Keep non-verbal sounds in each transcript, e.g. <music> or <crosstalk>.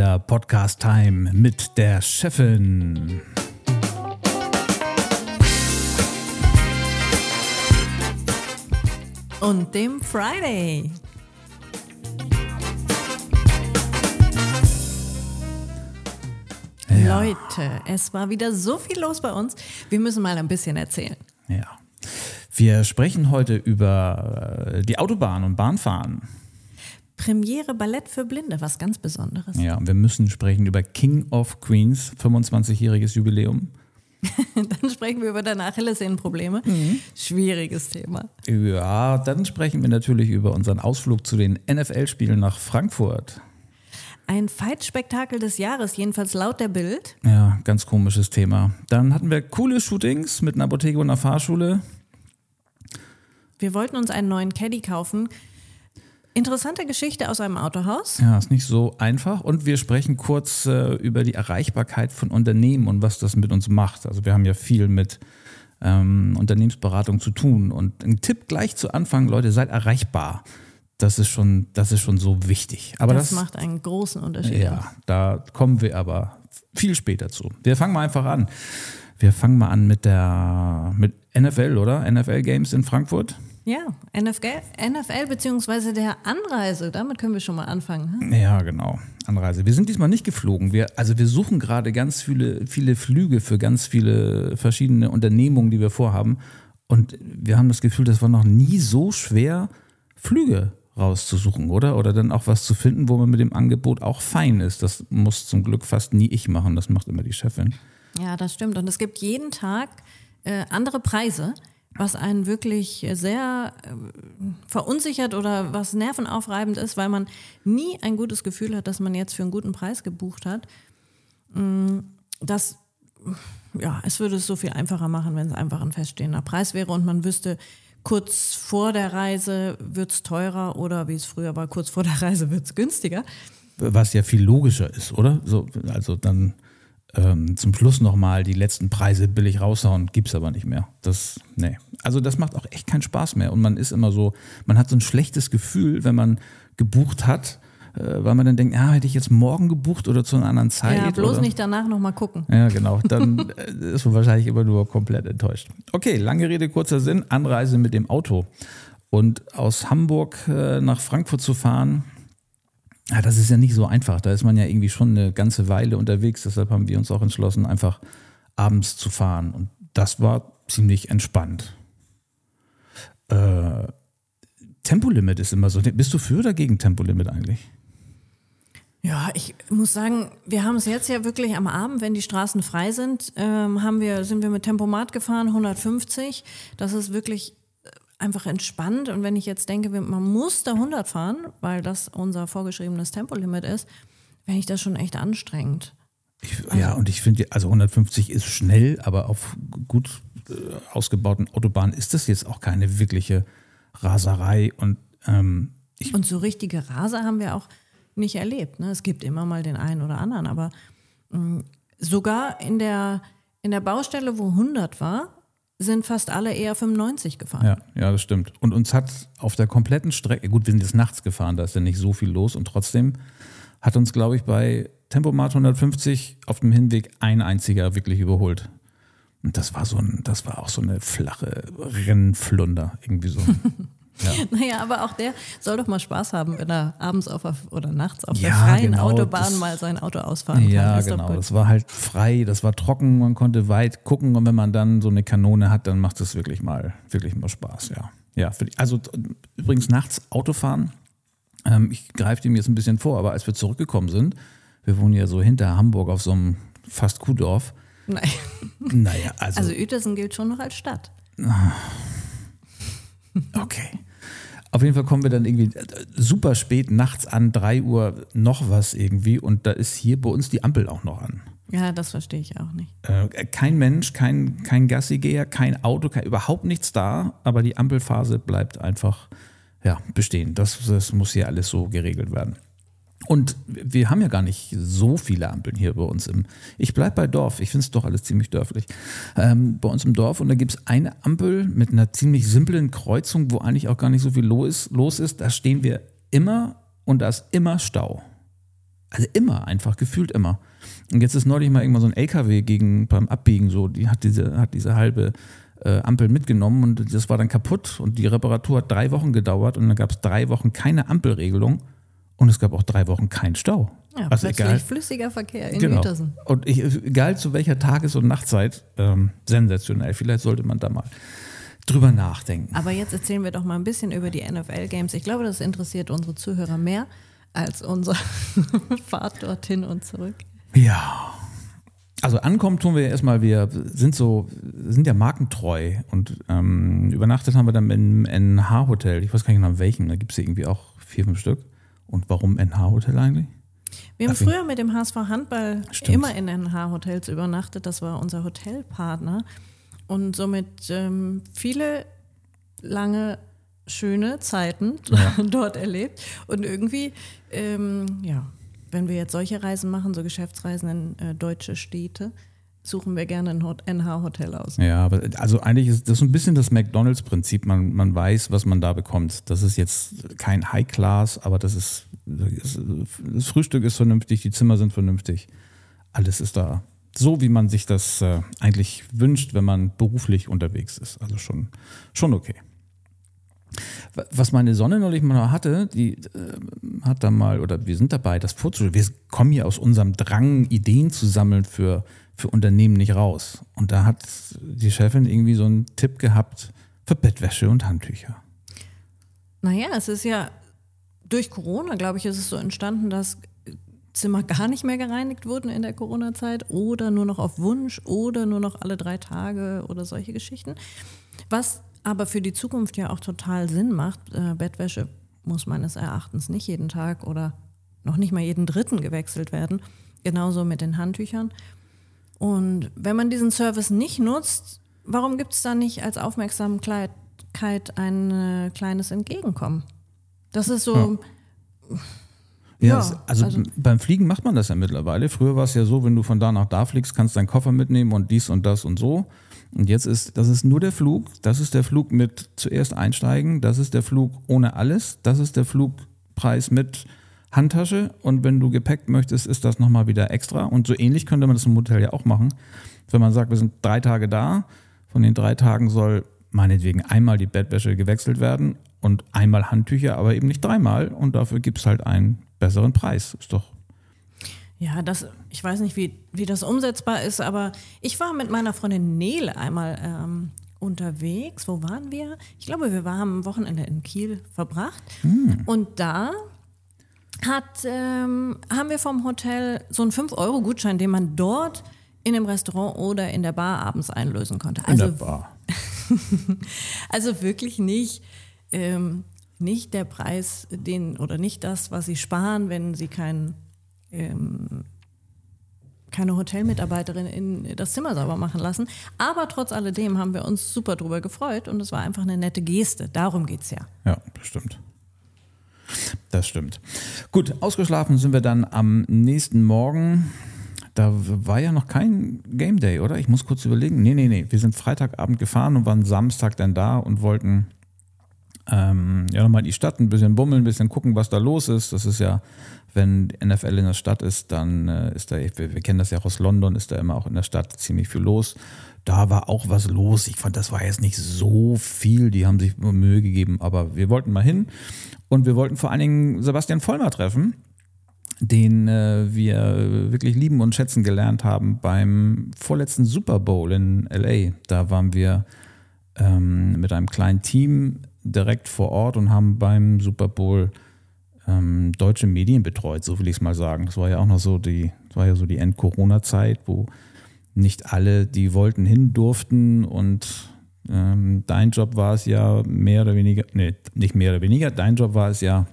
wieder Podcast Time mit der Chefin. Und dem Friday. Ja. Leute, es war wieder so viel los bei uns. Wir müssen mal ein bisschen erzählen. Ja. Wir sprechen heute über äh, die Autobahn und Bahnfahren. Premiere Ballett für Blinde, was ganz Besonderes. Ja, und wir müssen sprechen über King of Queens, 25-jähriges Jubiläum. <laughs> Dann sprechen wir über deine Achillessehnenprobleme. Schwieriges Thema. Ja, dann sprechen wir natürlich über unseren Ausflug zu den NFL-Spielen nach Frankfurt. Ein Fight-Spektakel des Jahres, jedenfalls laut der Bild. Ja, ganz komisches Thema. Dann hatten wir coole Shootings mit einer Apotheke und einer Fahrschule. Wir wollten uns einen neuen Caddy kaufen. Interessante Geschichte aus einem Autohaus. Ja, ist nicht so einfach. Und wir sprechen kurz äh, über die Erreichbarkeit von Unternehmen und was das mit uns macht. Also wir haben ja viel mit ähm, Unternehmensberatung zu tun. Und ein Tipp gleich zu Anfang, Leute, seid erreichbar. Das ist schon, das ist schon so wichtig. Aber Das, das, macht einen großen Unterschied. ja, da kommen wir aber viel später zu. Wir fangen mal einfach an. Wir fangen mal an mit der mit NFL, oder? NFL Games in Frankfurt. Ja, NFL, NFL beziehungsweise der Anreise, damit können wir schon mal anfangen. hm? Ja, genau. Anreise. Wir sind diesmal nicht geflogen. Wir, also wir suchen gerade ganz viele, viele Flüge für ganz viele verschiedene Unternehmungen, die wir vorhaben. Und wir haben das Gefühl, das war noch nie so schwer, Flüge rauszusuchen, oder? Oder dann auch was zu finden, wo man mit dem Angebot auch fein ist. Das muss zum Glück fast nie ich machen. Das macht immer die Chefin. Ja, das stimmt. Und es gibt jeden Tag äh, andere Preise, was einen wirklich sehr äh, verunsichert oder was nervenaufreibend ist, weil man nie ein gutes Gefühl hat, dass man jetzt für einen guten Preis gebucht hat. Mm, Das, ja, es würde es so viel einfacher machen, wenn es einfach ein feststehender Preis wäre und man wüsste, kurz vor der Reise wird es teurer oder wie es früher war, kurz vor der Reise wird es günstiger. Was ja viel logischer ist, oder? So, also dann ähm, zum Schluss nochmal die letzten Preise billig raushauen, gibt's aber nicht mehr. Das, nee. Also das macht auch echt keinen Spaß mehr. Und man ist immer so, man hat so ein schlechtes Gefühl, wenn man gebucht hat, äh, weil man dann denkt, ja, hätte ich jetzt morgen gebucht oder zu einer anderen Zeit. Ja, bloß oder? nicht danach nochmal gucken. Ja, genau. <laughs> Dann äh, ist man wahrscheinlich immer nur komplett enttäuscht. Okay, lange Rede, kurzer Sinn. Anreise mit dem Auto. Und aus Hamburg äh, nach Frankfurt zu fahren, ja, das ist ja nicht so einfach. Da ist man ja irgendwie schon eine ganze Weile unterwegs. Deshalb haben wir uns auch entschlossen, einfach abends zu fahren. Und das war ziemlich entspannt. Äh, Tempolimit ist immer so. Bist du für oder gegen Tempolimit eigentlich? Ja, ich muss sagen, wir haben es jetzt ja wirklich am Abend, wenn die Straßen frei sind, ähm, haben wir, sind wir mit Tempomat gefahren, 150. Das ist wirklich einfach entspannt. Und wenn ich jetzt denke, man muss da 100 fahren, weil das unser vorgeschriebenes Tempolimit ist, finde ich das schon echt anstrengend. Ich, ja, und ich finde, also 150 ist schnell, aber auf gut äh, ausgebauten Autobahnen ist das jetzt auch keine wirkliche Raserei. Und ähm, Und so richtige Raser haben wir auch nicht erlebt. Ne? Es gibt immer mal den einen oder anderen, aber mh, sogar in der, in der Baustelle, wo 100 war, sind fast alle eher 95 gefahren. ja, ja, das stimmt. Und uns hat auf der kompletten Strecke, gut, wir sind jetzt nachts gefahren, da ist ja nicht so viel los und trotzdem hat uns, glaube ich, bei Tempomat 150 auf dem Hinweg ein einziger wirklich überholt. Und das war so ein, das war auch so eine flache Rennflunder, irgendwie so. <laughs> Ja. <laughs> Naja, aber auch der soll doch mal Spaß haben, wenn er abends auf der, oder nachts auf der Ja, freien genau, Autobahn mal sein Auto ausfahren kann. Ja, genau. Das war halt frei, das war trocken, man konnte weit gucken und wenn man dann so eine Kanone hat, dann macht das wirklich mal, wirklich mal Spaß, ja. Ja, die, also übrigens nachts Autofahren, ähm, ich greife dem jetzt ein bisschen vor, aber als wir zurückgekommen sind, wir wohnen ja so hinter Hamburg auf so einem fast Kuhdorf, Nein. naja, also, Also Uetersen gilt schon noch als Stadt. okay. Auf jeden Fall kommen wir dann irgendwie äh, super spät nachts an, 3 Uhr noch was irgendwie und da ist hier bei uns die Ampel auch noch an. Ja, das verstehe ich auch nicht. Äh, kein Mensch, kein, kein Gassigeher, kein Auto, kein, überhaupt nichts da, aber die Ampelphase bleibt einfach ja, bestehen. Das, das muss hier alles so geregelt werden. Und wir haben ja gar nicht so viele Ampeln hier bei uns im. Ich bleibe bei Dorf, ich finde es doch alles ziemlich dörflich. Ähm, bei uns im Dorf und da gibt es eine Ampel mit einer ziemlich simplen Kreuzung, wo eigentlich auch gar nicht so viel los ist. Los ist. Da stehen wir immer und da ist immer Stau. Also immer, einfach gefühlt immer. Und jetzt ist neulich mal irgendwann so ein LKW gegen beim Abbiegen so, die hat diese, hat diese halbe äh, Ampel mitgenommen und das war dann kaputt und die Reparatur hat drei Wochen gedauert und dann gab es drei Wochen keine Ampelregelung und es gab auch drei Wochen keinen Stau. Ja, also egal, flüssiger Verkehr in genau. Uetersen. Und ich, egal zu welcher Tages- und Nachtzeit, ähm, sensationell. Vielleicht sollte man da mal drüber nachdenken. Aber jetzt erzählen wir doch mal ein bisschen über die NFL-Games. Ich glaube, das interessiert unsere Zuhörer mehr als unsere <laughs> Fahrt dorthin und zurück. Ja. Also ankommen tun wir erstmal, wir sind so, sind ja markentreu und ähm, übernachtet haben wir dann im NH-Hotel. Ich weiß gar nicht mehr welchem, da gibt es irgendwie auch vier, fünf Stück. Und warum NH-Hotel eigentlich? Wir haben früher mit dem HSV Handball Stimmt. immer in NH-Hotels übernachtet. Das war unser Hotelpartner. Und somit ähm, viele lange schöne Zeiten ja. <laughs> dort erlebt. Und irgendwie, ähm, ja, wenn wir jetzt solche Reisen machen, so Geschäftsreisen in äh, deutsche Städte, suchen wir gerne ein NH-Hotel aus. Ja, aber also eigentlich ist das so ein bisschen das McDonalds-Prinzip. Man, man weiß, was man da bekommt. Das ist jetzt kein High-Class, aber das ist, das Frühstück ist vernünftig, die Zimmer sind vernünftig. Alles ist da so, wie man sich das äh, eigentlich wünscht, wenn man beruflich unterwegs ist. Also schon, schon okay. Was meine Sonne neulich mal hatte, die äh, hat da mal, oder wir sind dabei, das vorzustellen. Wir kommen hier aus unserem Drang, Ideen zu sammeln für, für Unternehmen nicht raus. Und da hat die Chefin irgendwie so einen Tipp gehabt für Bettwäsche und Handtücher. Naja, es ist ja durch Corona, glaube ich, ist es so entstanden, dass Zimmer gar nicht mehr gereinigt wurden in der Corona-Zeit oder nur noch auf Wunsch oder nur noch alle drei Tage oder solche Geschichten. Was aber für die Zukunft ja auch total Sinn macht. Äh, Bettwäsche muss meines Erachtens nicht jeden Tag oder noch nicht mal jeden dritten gewechselt werden. Genauso mit den Handtüchern. Und wenn man diesen Service nicht nutzt, warum gibt es da nicht als Aufmerksamkeit ein äh, kleines Entgegenkommen? Das ist so. Ja. Ja, ja also, also, beim Fliegen macht man das ja mittlerweile. Früher war es ja so, wenn du von da nach da fliegst, kannst deinen Koffer mitnehmen und dies und das und so. Und jetzt ist, das ist nur der Flug, das ist der Flug mit zuerst einsteigen, das ist der Flug ohne alles, das ist der Flugpreis mit Handtasche und wenn du Gepäck möchtest, ist das nochmal wieder extra. Und so ähnlich könnte man das im Hotel ja auch machen. Wenn man sagt, wir sind drei Tage da, von den drei Tagen soll meinetwegen einmal die Bettwäsche gewechselt werden und einmal Handtücher, aber eben nicht dreimal und dafür gibt es halt einen besseren Preis. Ist doch ja, das, ich weiß nicht, wie, wie das umsetzbar ist, aber ich war mit meiner Freundin Nele einmal ähm, unterwegs. Wo waren wir? Ich glaube, wir waren am Wochenende in Kiel verbracht. Hm. Und da hat, ähm, haben wir vom Hotel so einen 5-Euro-Gutschein, den man dort in dem Restaurant oder in der Bar abends einlösen konnte. Also, in der Bar. <laughs> also wirklich nicht, ähm, nicht der Preis, den oder nicht das, was sie sparen, wenn sie keinen ähm, keine Hotelmitarbeiterin in das Zimmer sauber machen lassen. Aber trotz alledem haben wir uns super drüber gefreut und es war einfach eine nette Geste. Darum geht es ja. Ja, bestimmt. Das stimmt. Gut, ausgeschlafen sind wir dann am nächsten Morgen. Da war ja noch kein Game Day, oder? Ich muss kurz überlegen. Nee, nee, nee. Wir sind Freitagabend gefahren und waren Samstag dann da und wollten ähm, ja nochmal in die Stadt ein bisschen bummeln, ein bisschen gucken, was da los ist. Das ist ja wenn NFL in der Stadt ist, dann äh, ist da, wir, wir, kennen das ja auch aus London, ist da immer auch in der Stadt ziemlich viel los. Da war auch was los. Ich fand, das war jetzt nicht so viel. Die haben sich Mühe gegeben, aber wir wollten mal hin. Und wir wollten vor allen Dingen Sebastian Vollmer treffen, den äh, wir wirklich lieben und schätzen gelernt haben beim vorletzten Super Bowl in LA. Da waren wir ähm, mit einem kleinen Team direkt vor Ort und haben beim Super Bowl ähm, deutsche Medien betreut, so will ich es mal sagen. Das war ja auch noch so die, das war ja so die End-Corona-Zeit, wo nicht alle, die wollten, hin durften und ähm, dein Job war es ja mehr oder weniger, nee, nicht mehr oder weniger, dein Job war es ja,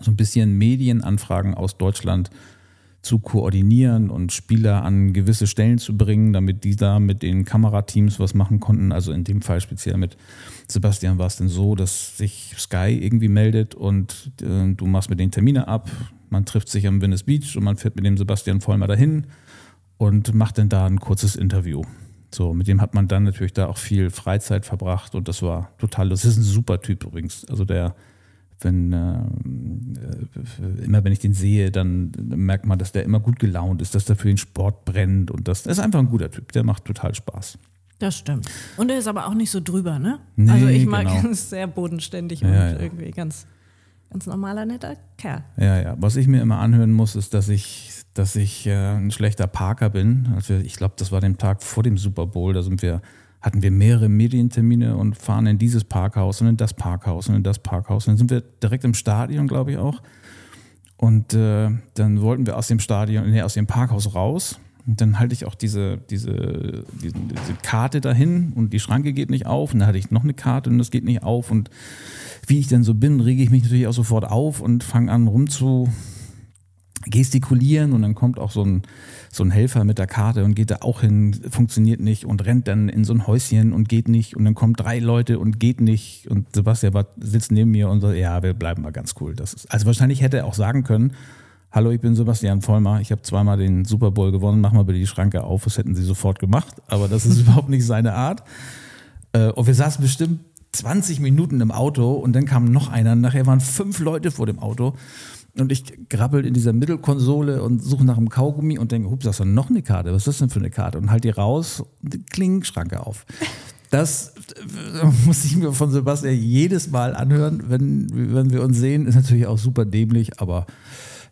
so ein bisschen Medienanfragen aus Deutschland zu koordinieren und Spieler an gewisse Stellen zu bringen, damit die da mit den Kamerateams was machen konnten. Also in dem Fall speziell mit Sebastian war es denn so, dass sich Sky irgendwie meldet und äh, du machst mit den Termine ab. Man trifft sich am Venice Beach und man fährt mit dem Sebastian Vollmer dahin und macht dann da ein kurzes Interview. So, mit dem hat man dann natürlich da auch viel Freizeit verbracht und das war total, das ist ein super Typ übrigens. Also der wenn äh, äh, immer wenn ich den sehe, dann merkt man, dass der immer gut gelaunt ist, dass der für den Sport brennt und das, das ist einfach ein guter Typ. Der macht total Spaß. Das stimmt. Und er ist aber auch nicht so drüber, ne? Nee, also ich mag genau. ihn <laughs> sehr bodenständig Ja, und ja. irgendwie ganz, ganz normaler, netter Kerl. Ja, ja. Was ich mir immer anhören muss, ist, dass ich, dass ich äh, ein schlechter Parker bin. Also ich glaube, das war dem Tag vor dem Super Bowl. Da sind wir, hatten wir mehrere Medientermine und fahren in dieses Parkhaus und in das Parkhaus und in das Parkhaus. Und dann sind wir direkt im Stadion, glaube ich auch. Und äh, dann wollten wir aus dem Stadion, nee, aus dem Parkhaus raus. Und dann halte ich auch diese, diese, diese, diese Karte dahin und die Schranke geht nicht auf. Und dann hatte ich noch eine Karte und das geht nicht auf. Und wie ich denn so bin, rege ich mich natürlich auch sofort auf und fange an rum zu gestikulieren und dann kommt auch so ein, so ein Helfer mit der Karte und geht da auch hin, funktioniert nicht und rennt dann in so ein Häuschen und geht nicht und dann kommen drei Leute und geht nicht und Sebastian sitzt neben mir und sagt, ja, wir bleiben mal ganz cool. Das ist, also wahrscheinlich hätte er auch sagen können, hallo, ich bin Sebastian Vollmer, ich habe zweimal den Super Bowl gewonnen, mach mal bitte die Schranke auf, das hätten sie sofort gemacht, aber das ist <laughs> überhaupt nicht seine Art. Äh, Und wir saßen bestimmt 20 Minuten im Auto und dann kam noch einer. Nachher waren fünf Leute vor dem Auto. Und ich grabbel in dieser Mittelkonsole und suche nach einem Kaugummi und denke, hups, das ist doch noch eine Karte. Was ist das denn für eine Karte? Und halt die raus und die Klingenschranke auf. Das äh, <laughs> muss ich mir von Sebastian jedes Mal anhören, wenn, wenn wir uns sehen. Ist natürlich auch super dämlich, aber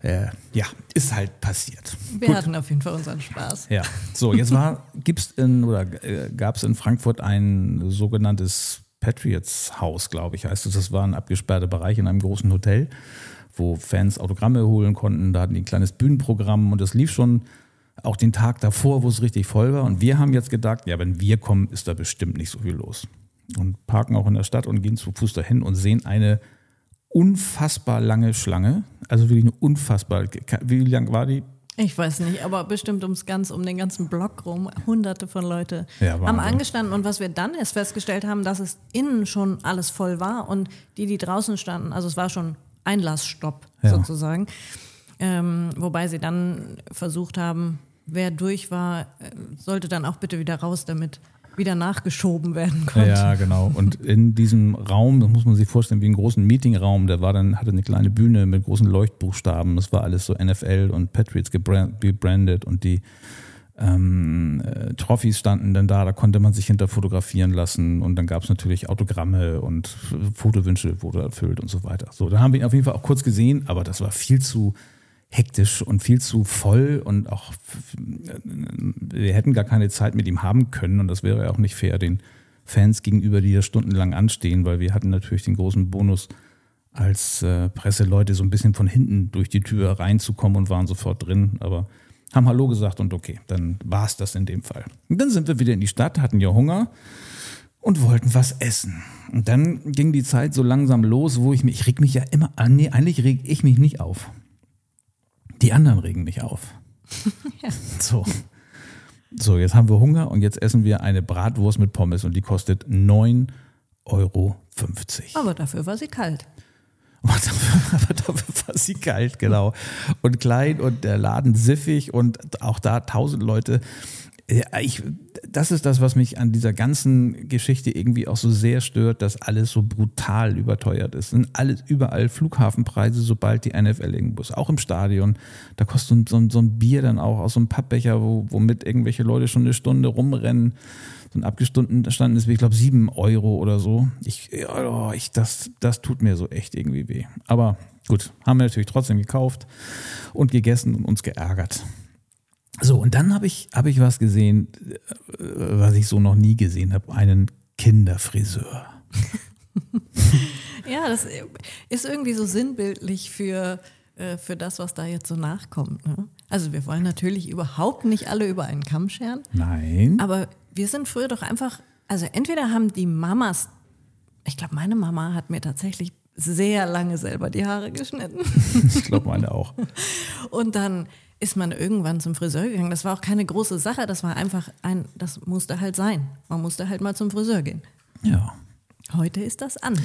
äh, ja, ist halt passiert. Wir hatten auf jeden Fall unseren Spaß. Ja, so, jetzt war, gibt's in, oder äh, gab es in Frankfurt ein sogenanntes Patriots Haus, glaube ich, heißt es. Das war ein abgesperrter Bereich in einem großen Hotel, wo Fans Autogramme holen konnten. Da hatten die ein kleines Bühnenprogramm und das lief schon auch den Tag davor, wo es richtig voll war. Und wir haben jetzt gedacht, ja, wenn wir kommen, ist da bestimmt nicht so viel los. Und parken auch in der Stadt und gehen zu Fuß dahin und sehen eine unfassbar lange Schlange. Also wirklich eine unfassbar. Wie lang war die? Ich weiß nicht, aber bestimmt ums ganz, um den ganzen Block rum, hunderte von Leute Ja, haben angestanden und was wir dann erst festgestellt haben, dass es innen schon alles voll war und die, die draußen standen, also es war schon Einlassstopp Ja. sozusagen, ähm, wobei sie dann versucht haben, wer durch war, äh, sollte dann auch bitte wieder raus, damit wieder nachgeschoben werden konnte. Ja, genau. Und in diesem Raum, das muss man sich vorstellen, wie einen großen Meetingraum, der war dann, hatte eine kleine Bühne mit großen Leuchtbuchstaben. Das war alles so NFL und Patriots gebran- gebrandet und die ähm, äh, Trophys standen dann da, da konnte man sich hinter fotografieren lassen und dann gab es natürlich Autogramme und Fotowünsche wurde erfüllt und so weiter. So, da haben wir ihn auf jeden Fall auch kurz gesehen, aber das war viel zu hektisch und viel zu voll und auch wir hätten gar keine Zeit mit ihm haben können und das wäre auch nicht fair den Fans gegenüber, die da stundenlang anstehen, weil wir hatten natürlich den großen Bonus, als äh, Presseleute so ein bisschen von hinten durch die Tür reinzukommen und waren sofort drin, aber haben Hallo gesagt und okay, dann war es das in dem Fall. Und dann sind wir wieder in die Stadt, hatten ja Hunger und wollten was essen. Und dann ging die Zeit so langsam los, wo ich mich, ich reg mich ja immer an, nee, eigentlich reg ich mich nicht auf. Die anderen regen mich auf. <laughs> So. So, jetzt haben wir Hunger und jetzt essen wir eine Bratwurst mit Pommes und die kostet 9,50 Euro. Aber dafür war sie kalt. <laughs> Aber dafür, war sie kalt, genau. Und klein und der Laden siffig und auch da tausend Leute. Ich, das ist das, was mich an dieser ganzen Geschichte irgendwie auch so sehr stört, dass alles so brutal überteuert ist. Sind alles überall Flughafenpreise, sobald die NFL irgendwo ist. Auch im Stadion. Da kostet so, ein- so ein Bier dann auch aus so einem Pappbecher, wo, womit irgendwelche Leute schon eine Stunde rumrennen. So ein abgestanden ist, ich glaube, sieben Euro oder so. Ich, oh, ich, das, das tut mir so echt irgendwie weh. Aber gut, haben wir natürlich trotzdem gekauft und gegessen und uns geärgert. So, und dann habe ich, hab ich was gesehen, äh, was ich so noch nie gesehen habe: einen Kinderfriseur. <laughs> Ja, das ist irgendwie so sinnbildlich für, äh, für das, was da jetzt so nachkommt. Ne? Also wir wollen natürlich überhaupt nicht alle über einen Kamm scheren, Nein. aber wir sind früher doch einfach, also entweder haben die Mamas, ich glaube, meine Mama hat mir tatsächlich sehr lange selber die Haare geschnitten. <laughs> Ich glaube, meine auch. <laughs> Und dann ist man irgendwann zum Friseur gegangen. Das war auch keine große Sache, das war einfach ein, das musste halt sein. Man musste halt mal zum Friseur gehen. Ja. Heute ist das anders.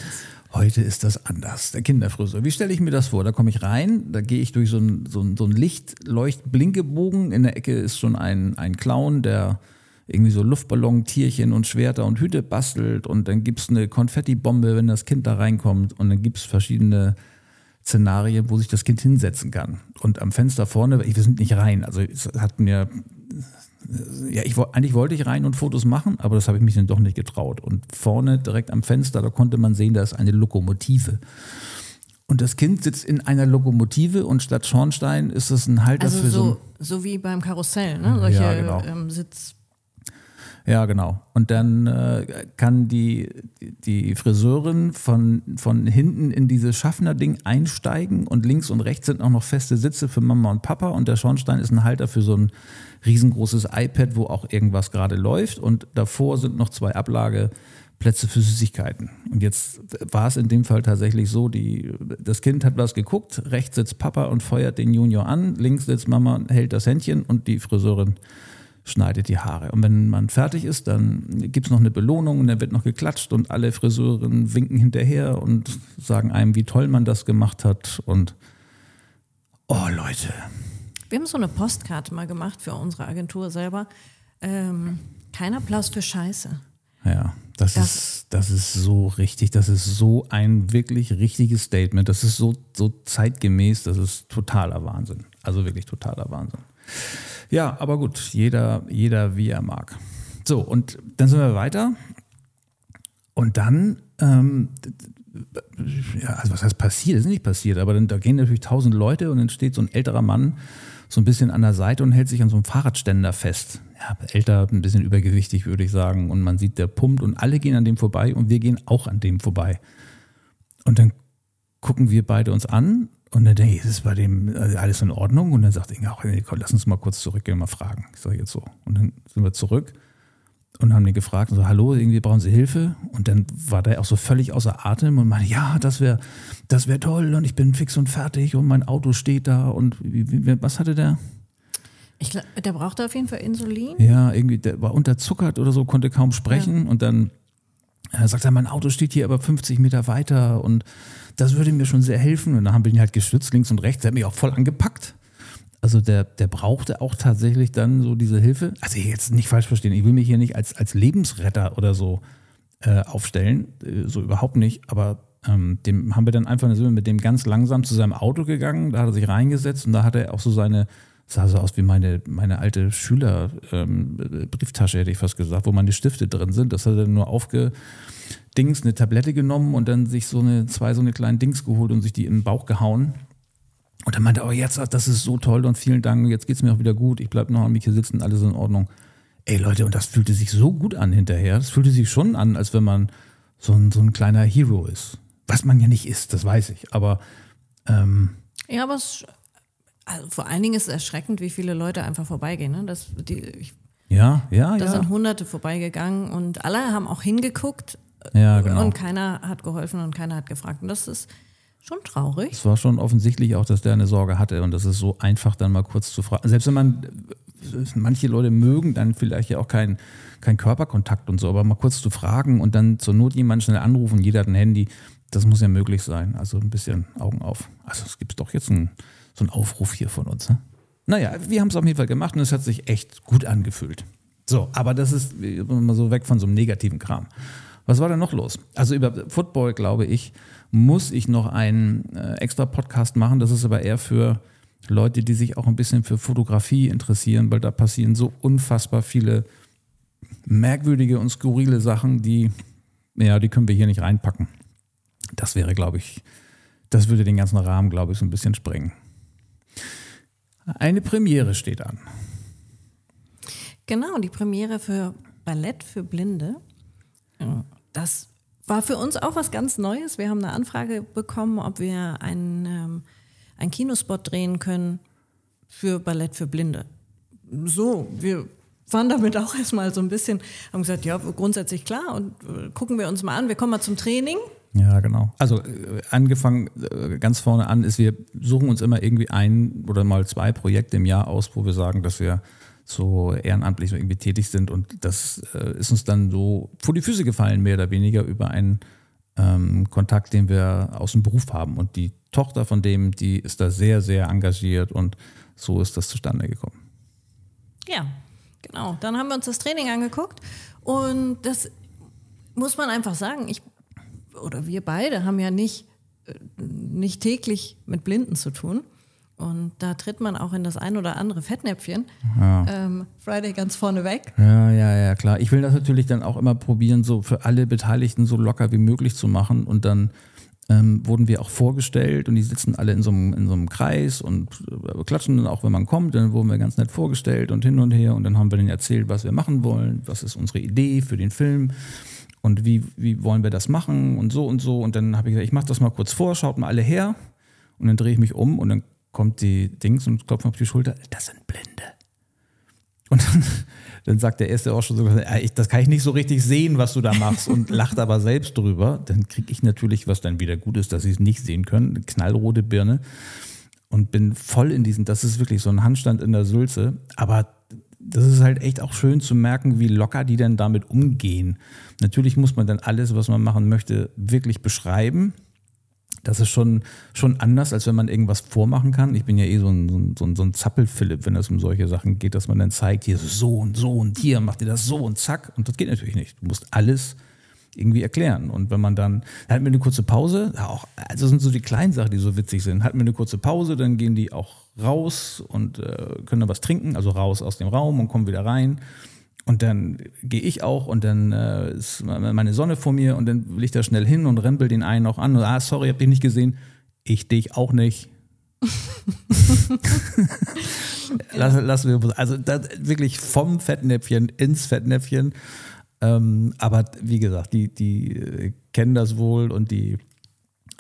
Heute ist das anders. Der Kinderfriseur. Wie stelle ich mir das vor? Da komme ich rein, da gehe ich durch so ein, so ein, so ein Lichtleucht-Blinkebogen. In der Ecke ist schon ein, ein Clown, der irgendwie so Luftballon, Tierchen und Schwerter und Hüte bastelt und dann gibt's eine Konfettibombe, wenn das Kind da reinkommt und dann gibt's verschiedene Szenarien, wo sich das Kind hinsetzen kann. Und am Fenster vorne, wir sind nicht rein, also es hat mir, ja, ich, eigentlich wollte ich rein und Fotos machen, aber das habe ich mich dann doch nicht getraut. Und vorne direkt am Fenster, da konnte man sehen, da ist eine Lokomotive. Und das Kind sitzt in einer Lokomotive und statt Schornstein ist es ein Halter Also für so, so, so wie beim Karussell, ne? Solche Ja, genau. ähm, Sitz. Ja, genau. Und dann äh, kann die, die Friseurin von, von hinten in dieses Schaffner-Ding einsteigen und links und rechts sind auch noch feste Sitze für Mama und Papa. Und der Schornstein ist ein Halter für so ein riesengroßes iPad, wo auch irgendwas gerade läuft. Und davor sind noch zwei Ablageplätze für Süßigkeiten. Und jetzt war es in dem Fall tatsächlich so, die, das Kind hat was geguckt, rechts sitzt Papa und feuert den Junior an, links sitzt Mama und hält das Händchen. Und die Friseurin schneidet die Haare. Und wenn man fertig ist, dann gibt's noch eine Belohnung und dann wird noch geklatscht und alle Friseurinnen winken hinterher und sagen einem, wie toll man das gemacht hat. Und oh Leute, Wir haben so eine Postkarte mal gemacht für unsere Agentur selber. Ähm, kein Applaus für Scheiße. ja, das, Das- ist, das ist so richtig, das ist so ein wirklich richtiges Statement. Das ist so, so zeitgemäß, das ist totaler Wahnsinn. Also wirklich totaler Wahnsinn. Ja, aber gut, jeder, jeder wie er mag. So, und dann sind wir weiter. Und dann, ähm, ja, also was heißt passiert? Das ist nicht passiert, aber dann, da gehen natürlich tausend Leute und dann steht so ein älterer Mann so ein bisschen an der Seite und hält sich an so einem Fahrradständer fest. Ja, älter, ein bisschen übergewichtig, würde ich sagen. Und man sieht, der pumpt und alle gehen an dem vorbei und wir gehen auch an dem vorbei. Und dann gucken wir beide uns an und dann denke ich, ist es bei dem äh, alles in Ordnung? Und dann sagt Inga auch, nee, komm, lass uns mal kurz zurückgehen mal fragen. Ich sage jetzt so. Und dann sind wir zurück und haben den gefragt und so, hallo, irgendwie brauchen Sie Hilfe? Und dann war der auch so völlig außer Atem und meinte, ja, das wäre das wär toll und ich bin fix und fertig und mein Auto steht da und wie, wie, was hatte der? Ich, glaub, der brauchte auf jeden Fall Insulin. Ja, irgendwie, der war unterzuckert oder so, konnte kaum sprechen und dann äh, sagt er, mein Auto steht hier aber 50 Meter weiter und das würde mir schon sehr helfen. Und dann haben wir ihn halt gestützt, links und rechts, der hat mich auch voll angepackt. Also der, der brauchte auch tatsächlich dann so diese Hilfe. Also jetzt nicht falsch verstehen, ich will mich hier nicht als, als Lebensretter oder so äh, aufstellen, äh, so überhaupt nicht, aber ähm, dem haben wir dann einfach, sind wir mit dem ganz langsam zu seinem Auto gegangen, da hat er sich reingesetzt und da hat er auch so seine, sah so aus wie meine, meine alte Schüler ähm, hätte ich fast gesagt, wo meine Stifte drin sind. Das hat er nur aufgedings, eine Tablette genommen und dann sich so eine, zwei so eine kleinen Dings geholt und sich die in den Bauch gehauen. Und dann meinte er, oh, jetzt, das ist so toll und vielen Dank, jetzt geht's mir auch wieder gut, ich bleib noch an mich hier sitzen, alles in Ordnung. Ey Leute, und das fühlte sich so gut an hinterher. Das fühlte sich schon an, als wenn man so ein, so ein kleiner Hero ist. Was man ja nicht ist, das weiß ich. Aber ähm, Ja, aber es, also vor allen Dingen ist es erschreckend, wie viele Leute einfach vorbeigehen. Ne? Das, die, ich, ja, ja, da ja. sind Hunderte vorbeigegangen und alle haben auch hingeguckt Ja, genau. und keiner hat geholfen und keiner hat gefragt. Und das ist schon traurig. Es war schon offensichtlich auch, dass der eine Sorge hatte und das ist so einfach dann mal kurz zu fragen. Selbst wenn man, manche Leute mögen dann vielleicht ja auch keinen kein Körperkontakt und so, aber mal kurz zu fragen und dann zur Not jemanden schnell anrufen, jeder hat ein Handy, das muss ja möglich sein. Also ein bisschen Augen auf. Also es gibt doch jetzt einen, so einen Aufruf hier von uns. Ne? Naja, wir haben es auf jeden Fall gemacht und es hat sich echt gut angefühlt. So, aber das ist mal so weg von so einem negativen Kram. Was war denn noch los? Also über Football, glaube ich, muss ich noch einen äh, extra Podcast machen. Das ist aber eher für Leute, die sich auch ein bisschen für Fotografie interessieren, weil da passieren so unfassbar viele merkwürdige und skurrile Sachen, die, ja, die können wir hier nicht reinpacken. Das wäre, glaube ich, das würde den ganzen Rahmen, glaube ich, so ein bisschen sprengen. Eine Premiere steht an. Genau, die Premiere für Ballett für Blinde. Das war für uns auch was ganz Neues. Wir haben eine Anfrage bekommen, ob wir einen, ähm, einen Kinospot drehen können für Ballett für Blinde. So, wir waren damit auch erstmal so ein bisschen, haben gesagt, ja, grundsätzlich klar und äh, gucken wir uns mal an. Wir kommen mal zum Training. Ja, genau. Also äh, angefangen äh, ganz vorne an ist, wir suchen uns immer irgendwie ein oder mal zwei Projekte im Jahr aus, wo wir sagen, dass wir so ehrenamtlich irgendwie tätig sind und das äh, ist uns dann so vor die Füße gefallen, mehr oder weniger über einen ähm, Kontakt, den wir aus dem Beruf haben und die Tochter von dem, die ist da sehr, sehr engagiert und so ist das zustande gekommen. Ja, Genau, dann haben wir uns das Training angeguckt und das muss man einfach sagen, ich oder wir beide haben ja nicht, äh, nicht täglich mit Blinden zu tun. Und da tritt man auch in das ein oder andere Fettnäpfchen. Ja. Ähm, Friday ganz vorne weg. Ja, ja, ja, klar. Ich will das natürlich dann auch immer probieren, so für alle Beteiligten so locker wie möglich zu machen. Und dann ähm, wurden wir auch vorgestellt und die sitzen alle in so einem, in so einem Kreis und äh, klatschen dann auch, wenn man kommt. Dann wurden wir ganz nett vorgestellt und hin und her. Und dann haben wir denen erzählt, was wir machen wollen, was ist unsere Idee für den Film und wie, wie wollen wir das machen und so und so. Und dann habe ich gesagt, ich mache das mal kurz vor, schaut mal alle her. Und dann drehe ich mich um und dann kommt die Dings und klopft mir auf die Schulter, das sind Blinde. Und dann, dann sagt der Erste auch schon so, das kann ich nicht so richtig sehen, was du da machst und lacht aber selbst drüber. Dann kriege ich natürlich, was dann wieder gut ist, dass sie es nicht sehen können, eine knallrote Birne und bin voll in diesen, das ist wirklich so ein Handstand in der Sülze, aber das ist halt echt auch schön zu merken, wie locker die denn damit umgehen. Natürlich muss man dann alles, was man machen möchte, wirklich beschreiben das ist schon, schon anders, als wenn man irgendwas vormachen kann. Ich bin ja eh so ein, so ein, so ein Zappel-Philipp, wenn es um solche Sachen geht, dass man dann zeigt, hier so und so und hier macht ihr das so und zack. Und das geht natürlich nicht. Du musst alles irgendwie erklären. Und wenn man dann, dann hat mir eine kurze Pause, auch, also sind so die kleinen Sachen, die so witzig sind, hat mir eine kurze Pause, dann gehen die auch raus und äh, können dann was trinken, also raus aus dem Raum und kommen wieder rein. Und dann gehe ich auch und dann äh, ist meine Sonne vor mir und dann will ich da schnell hin und rempel den einen auch an. Und, ah, sorry, hab dich nicht gesehen. Ich dich auch nicht. <laughs> <laughs> lass, lass also das, wirklich vom Fettnäpfchen ins Fettnäpfchen. Ähm, aber wie gesagt, die, die äh, kennen das wohl und die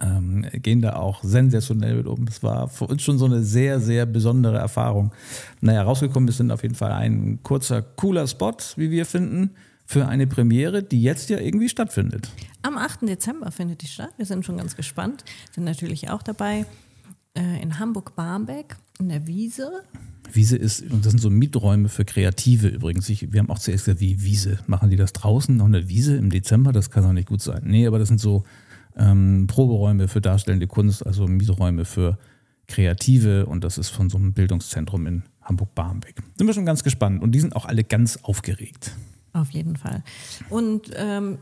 ähm, gehen da auch sensationell mit um. Es war für uns schon so eine sehr, sehr besondere Erfahrung. Naja, rausgekommen ist sind auf jeden Fall ein kurzer, cooler Spot, wie wir finden, für eine Premiere, die jetzt ja irgendwie stattfindet. Am 8. Dezember findet die statt. Wir sind schon ganz gespannt. Sind natürlich auch dabei äh, in Hamburg-Barmbek, in der Wiese. Wiese ist, und das sind so Mieträume für Kreative übrigens. Ich, wir haben auch zuerst gesagt, wie Wiese. Machen die das draußen noch eine Wiese im Dezember? Das kann doch nicht gut sein. Nee, aber das sind so ähm, Proberäume für darstellende Kunst, also Mieträume für Kreative und das ist von so einem Bildungszentrum in Hamburg-Barmbek. Sind wir schon ganz gespannt und die sind auch alle ganz aufgeregt. Auf jeden Fall. Und ähm,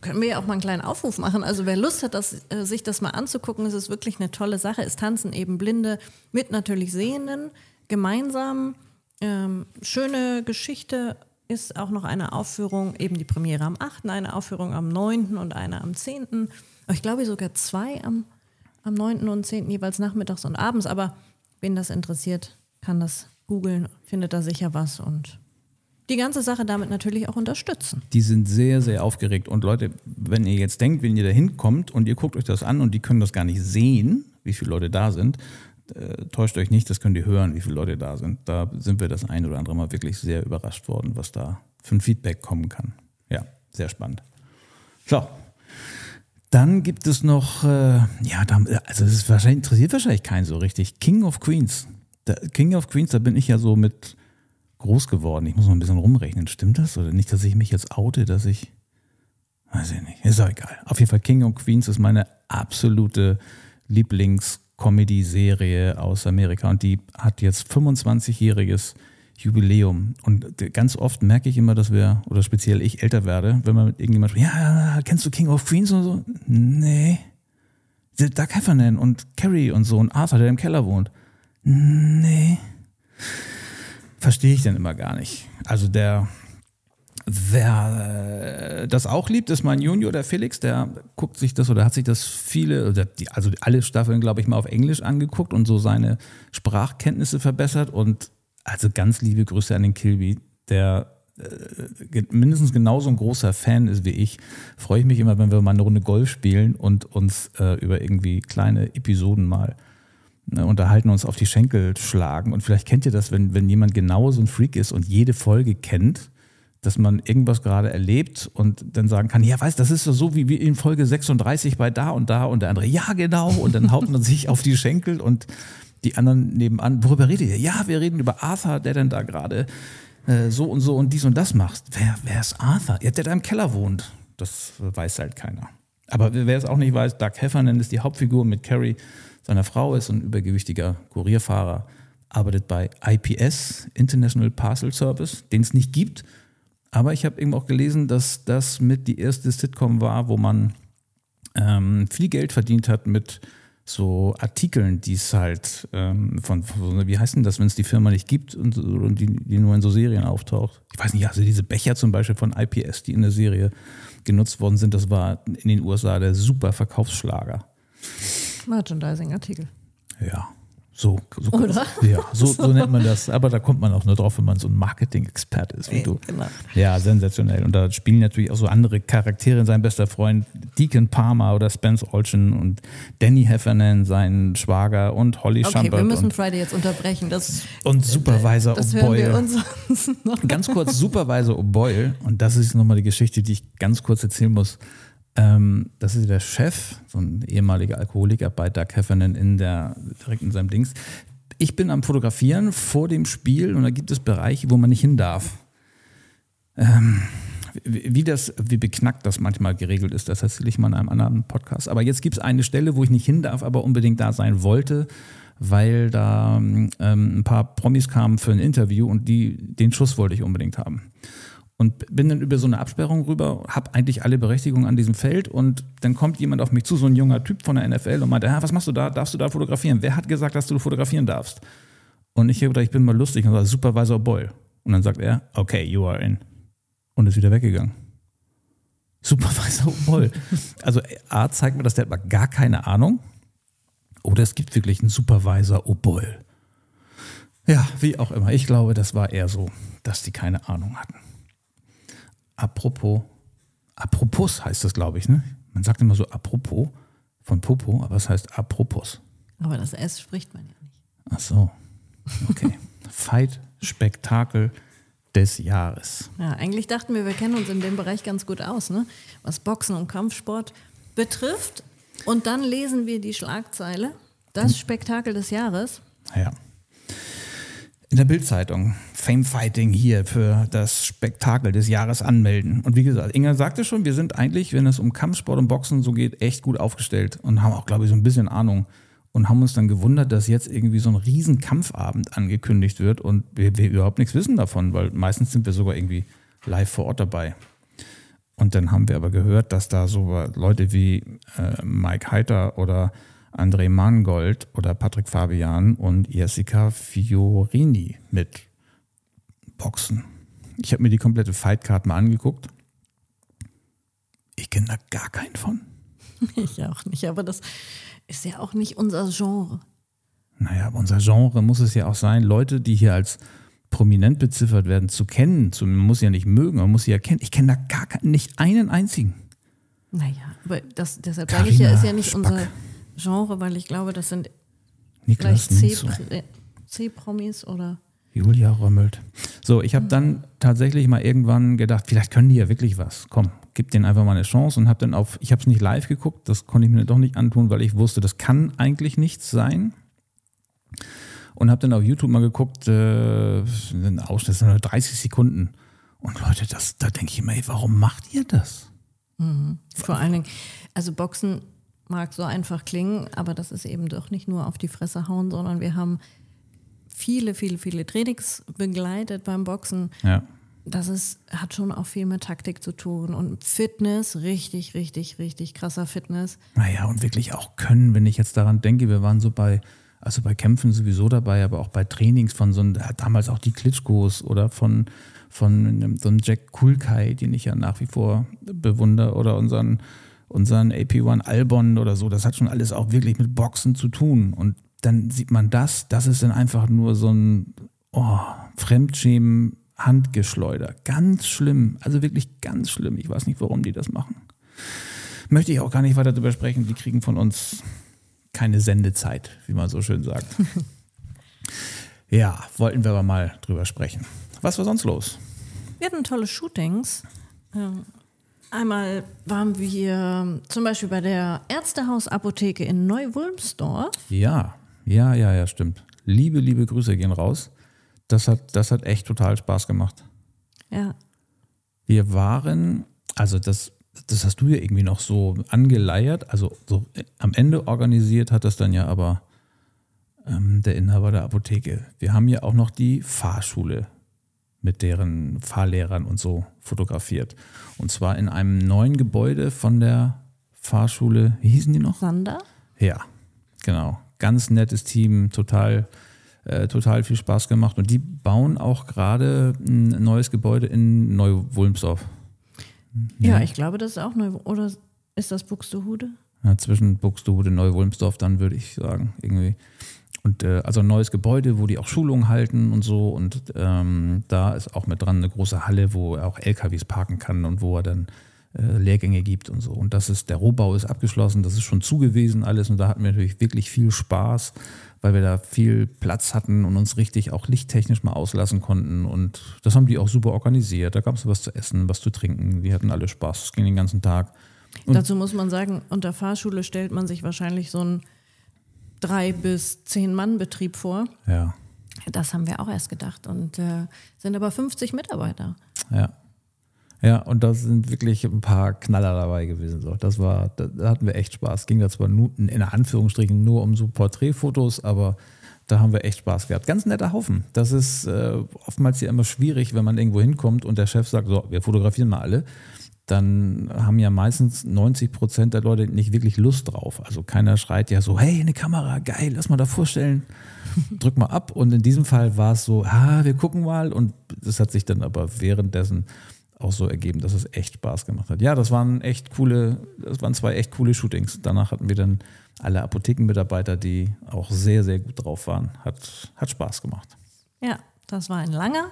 können wir ja auch mal einen kleinen Aufruf machen. Also wer Lust hat, das, äh, sich das mal anzugucken, ist es wirklich eine tolle Sache. Es tanzen eben Blinde mit natürlich Sehenden gemeinsam. Ähm, schöne Geschichte ist auch noch eine Aufführung, eben die Premiere am 8., eine Aufführung am 9. und eine am 10 ich glaube sogar zwei am, am 9. und 10. jeweils nachmittags und abends. Aber wen das interessiert, kann das googeln, findet da sicher was und die ganze Sache damit natürlich auch unterstützen. Die sind sehr, sehr aufgeregt. Und Leute, wenn ihr jetzt denkt, wenn ihr da hinkommt und ihr guckt euch das an und die können das gar nicht sehen, wie viele Leute da sind, äh, täuscht euch nicht, das könnt ihr hören, wie viele Leute da sind. Da sind wir das ein oder andere Mal wirklich sehr überrascht worden, was da für ein Feedback kommen kann. Ja, sehr spannend. So, dann gibt es noch, äh, ja, da, also ist wahrscheinlich, interessiert wahrscheinlich keinen so richtig. King of Queens. Da, King of Queens, da bin ich ja so mit groß geworden. Ich muss mal ein bisschen rumrechnen. Stimmt das? Oder nicht, dass ich mich jetzt oute, dass ich. Weiß ich nicht. Ist auch egal. Auf jeden Fall King of Queens ist meine absolute Lieblings-Comedy-Serie aus Amerika. Und die hat jetzt 25-jähriges Jubiläum. Und ganz oft merke ich immer, dass wir, oder speziell ich, älter werde, wenn man mit irgendjemand spricht, ja, kennst du King of Queens und so? Nee. Doug Heffernan und Carrie und so und Arthur, der im Keller wohnt. Nee. Verstehe ich dann immer gar nicht. Also der, wer äh, das auch liebt, ist mein Junior, der Felix, der guckt sich das oder hat sich das viele, also alle Staffeln, glaube ich, mal auf Englisch angeguckt und so seine Sprachkenntnisse verbessert. Und also ganz liebe Grüße an den Kilby, der äh, mindestens genauso ein großer Fan ist wie ich, freue ich mich immer, wenn wir mal eine Runde Golf spielen und uns äh, über irgendwie kleine Episoden mal ne, unterhalten, uns auf die Schenkel schlagen. Und vielleicht kennt ihr das, wenn, wenn jemand genau so ein Freak ist und jede Folge kennt, dass man irgendwas gerade erlebt und dann sagen kann, ja, weißt, das ist so wie in Folge 36 bei da und da und der andere, ja, genau. Und dann haut man <laughs> sich auf die Schenkel und die anderen nebenan, worüber redet ihr? Ja, wir reden über Arthur, der denn da gerade äh, so und so und dies und das macht. Wer, wer ist Arthur? Ja, der da im Keller wohnt. Das weiß halt keiner. Aber wer es auch nicht weiß, Doug Heffernan ist die Hauptfigur mit Carrie, seiner Frau ist ein übergewichtiger Kurierfahrer. arbeitet bei IPS, International Parcel Service, den es nicht gibt. Aber ich habe eben auch gelesen, dass das mit die erste Sitcom war, wo man ähm, viel Geld verdient hat mit so Artikeln, die es halt ähm, von, von, wie heißt denn das, wenn es die Firma nicht gibt und, und die, die, nur in so Serien auftaucht? Ich weiß nicht, also diese Becher zum Beispiel von IPS, die in der Serie genutzt worden sind, das war in den USA der super Verkaufsschlager. Merchandising-Artikel. Ja. So, so, Oder? Ja, so, so, <laughs> nennt man das. Aber da kommt man auch nur drauf, wenn man so ein Marketing-Experte ist wie du. Genau. Ja, sensationell. Und da spielen natürlich auch so andere Charaktere. Sein bester Freund Deacon Palmer oder Spence Olchen und Danny Heffernan, sein Schwager und Holly okay, Schumpert. wir müssen Friday jetzt unterbrechen. Das, und Supervisor das O'Boyle. Ganz kurz, Supervisor O'Boyle. Und das ist nochmal die Geschichte, die ich ganz kurz erzählen muss. Ähm, das ist der Chef, so ein ehemaliger Alkoholiker bei Doug Heffernan in der, direkt in seinem Dings. Ich bin am Fotografieren vor dem Spiel und da gibt es Bereiche, wo man nicht hin darf. Ähm, wie, das, wie beknackt das manchmal geregelt ist, das erzähle ich mal in einem anderen Podcast. Aber jetzt gibt es eine Stelle, wo ich nicht hin darf, aber unbedingt da sein wollte, weil da ähm, ein paar Promis kamen für ein Interview und die, den Schuss wollte ich unbedingt haben. Und bin dann über so eine Absperrung rüber, habe eigentlich alle Berechtigungen an diesem Feld und dann kommt jemand auf mich zu, so ein junger Typ von der NFL und meinte, ja, was machst du da? Darfst du da fotografieren? Wer hat gesagt, dass du fotografieren darfst? Und ich habe gedacht, ich bin mal lustig und sage, Supervisor Boyle. Und dann sagt er, okay, you are in. Und ist wieder weggegangen. Supervisor <laughs> Boyle. also A zeigt mir, dass der hat gar keine Ahnung. Oder es gibt wirklich einen Supervisor O'Boyle. Ja, wie auch immer. Ich glaube, das war eher so, dass die keine Ahnung hatten. Apropos, apropos heißt das, glaube ich, ne? Man sagt immer so apropos von Popo, aber es heißt apropos. Aber das S spricht man ja nicht. Ach so. Okay. <laughs> Fight Spektakel des Jahres. Ja, eigentlich dachten wir, wir kennen uns in dem Bereich ganz gut aus, ne? Was Boxen und Kampfsport betrifft. Und dann lesen wir die Schlagzeile, das hm. Spektakel des Jahres. Ja in der Bildzeitung Fame Fighting hier für das Spektakel des Jahres anmelden. Und wie gesagt, Inga sagte schon, wir sind eigentlich, wenn es um Kampfsport und Boxen so geht, echt gut aufgestellt und haben auch, glaube ich, so ein bisschen Ahnung und haben uns dann gewundert, dass jetzt irgendwie so ein riesen Kampfabend angekündigt wird und wir, wir überhaupt nichts wissen davon, weil meistens sind wir sogar irgendwie live vor Ort dabei. Und dann haben wir aber gehört, dass da so Leute wie äh, Mike Heiter oder André Mangold oder Patrick Fabian und Jessica Fiorini mit Boxen. Ich habe mir die komplette Fightcard mal angeguckt. Ich kenne da gar keinen von. <laughs> Ich auch nicht, aber das ist ja auch nicht unser Genre. Naja, aber unser Genre muss es ja auch sein, Leute, die hier als prominent beziffert werden, zu kennen. man muss ja nicht mögen, man muss sie ja kennen. Ich kenne da gar keinen, nicht einen einzigen. Naja, aber das, deshalb sage ich ja, ist ja nicht Spack. unser Genre, weil ich glaube, das sind Niklas vielleicht C-Promis oder. Julia Römmelt. So, ich habe dann tatsächlich mal irgendwann gedacht, vielleicht können die ja wirklich was. Komm, gib denen einfach mal eine Chance und habe dann auf, ich habe es nicht live geguckt, das konnte ich mir doch nicht antun, weil ich wusste, das kann eigentlich nichts sein. Und habe dann auf YouTube mal geguckt, äh, ein Ausschnitt, nur 30 Sekunden. Und Leute, das, da denke ich immer, ey, warum macht ihr das? Mhm. Vor allen Dingen, also Boxen mag so einfach klingen, aber das ist eben doch nicht nur auf die Fresse hauen, sondern wir haben viele, viele, viele Trainings begleitet beim Boxen. Ja. Das ist, hat schon auch viel mit Taktik zu tun und Fitness, richtig, richtig, richtig krasser Fitness. Naja, und wirklich auch können, wenn ich jetzt daran denke, wir waren so bei, also bei Kämpfen sowieso dabei, aber auch bei Trainings von so einem, damals auch die Klitschkos oder von, von so einem Jack Kulkai, den ich ja nach wie vor bewundere, oder unseren unseren AP1 Albon oder so, das hat schon alles auch wirklich mit Boxen zu tun. Und dann sieht man das, das ist dann einfach nur so ein oh, Fremdschämen, Handgeschleuder. Ganz schlimm, also wirklich ganz schlimm. Ich weiß nicht, warum die das machen. Möchte ich auch gar nicht weiter darüber sprechen. Die kriegen von uns keine Sendezeit, wie man so schön sagt. <laughs> ja, wollten wir aber mal drüber sprechen. Was war sonst los? Wir hatten tolle Shootings. Einmal waren wir zum Beispiel bei der Ärztehausapotheke in Neu-Wulmsdorf. Ja, ja, ja, ja, stimmt. Liebe, liebe Grüße gehen raus. Das hat, das hat echt total Spaß gemacht. Ja. Wir waren, also das, das hast du ja irgendwie noch so angeleiert, also so am Ende organisiert hat das dann ja aber ähm, der Inhaber der Apotheke. Wir haben ja auch noch die Fahrschule mit deren Fahrlehrern und so fotografiert. Und zwar in einem neuen Gebäude von der Fahrschule, wie hießen die noch? Sander? Ja, genau. Ganz nettes Team, total, äh, total viel Spaß gemacht. Und die bauen auch gerade ein neues Gebäude in Neu-Wulmsdorf. Ja, ich glaube, das ist auch neu. Oder ist das Buxtehude? Ja, zwischen Buxtehude und Neu-Wulmsdorf, dann würde ich sagen, irgendwie. Und äh, also ein neues Gebäude, wo die auch Schulungen halten und so. Und ähm, da ist auch mit dran eine große Halle, wo er auch LKWs parken kann und wo er dann äh, Lehrgänge gibt und so. Und das ist, der Rohbau ist abgeschlossen, das ist schon zugewiesen alles. Und da hatten wir natürlich wirklich viel Spaß, weil wir da viel Platz hatten und uns richtig auch lichttechnisch mal auslassen konnten. Und das haben die auch super organisiert. Da gab es was zu essen, was zu trinken. Die hatten alle Spaß. Es ging den ganzen Tag. Und Dazu muss man sagen, unter Fahrschule stellt man sich wahrscheinlich so ein drei bis zehn Mann Betrieb vor. ja, Das haben wir auch erst gedacht und äh, sind aber 50 Mitarbeiter. Ja. Ja, und da sind wirklich ein paar Knaller dabei gewesen. So. Das war, da, da hatten wir echt Spaß. Ging da zwar nur, in Anführungsstrichen nur um so Porträtfotos, aber da haben wir echt Spaß gehabt. Ganz netter Haufen. Das ist äh, oftmals ja immer schwierig, wenn man irgendwo hinkommt und der Chef sagt, so, wir fotografieren mal alle. Dann haben ja meistens 90 Prozent der Leute nicht wirklich Lust drauf. Also keiner schreit ja so, hey, eine Kamera, geil, lass mal da vorstellen, <laughs> drück mal ab. Und in diesem Fall war es so, ah, wir gucken mal. Und das hat sich dann aber währenddessen auch so ergeben, dass es echt Spaß gemacht hat. Ja, das waren echt coole, das waren zwei echt coole Shootings. Danach hatten wir dann alle Apothekenmitarbeiter, die auch sehr, sehr gut drauf waren. Hat, hat Spaß gemacht. Ja, das war ein langer,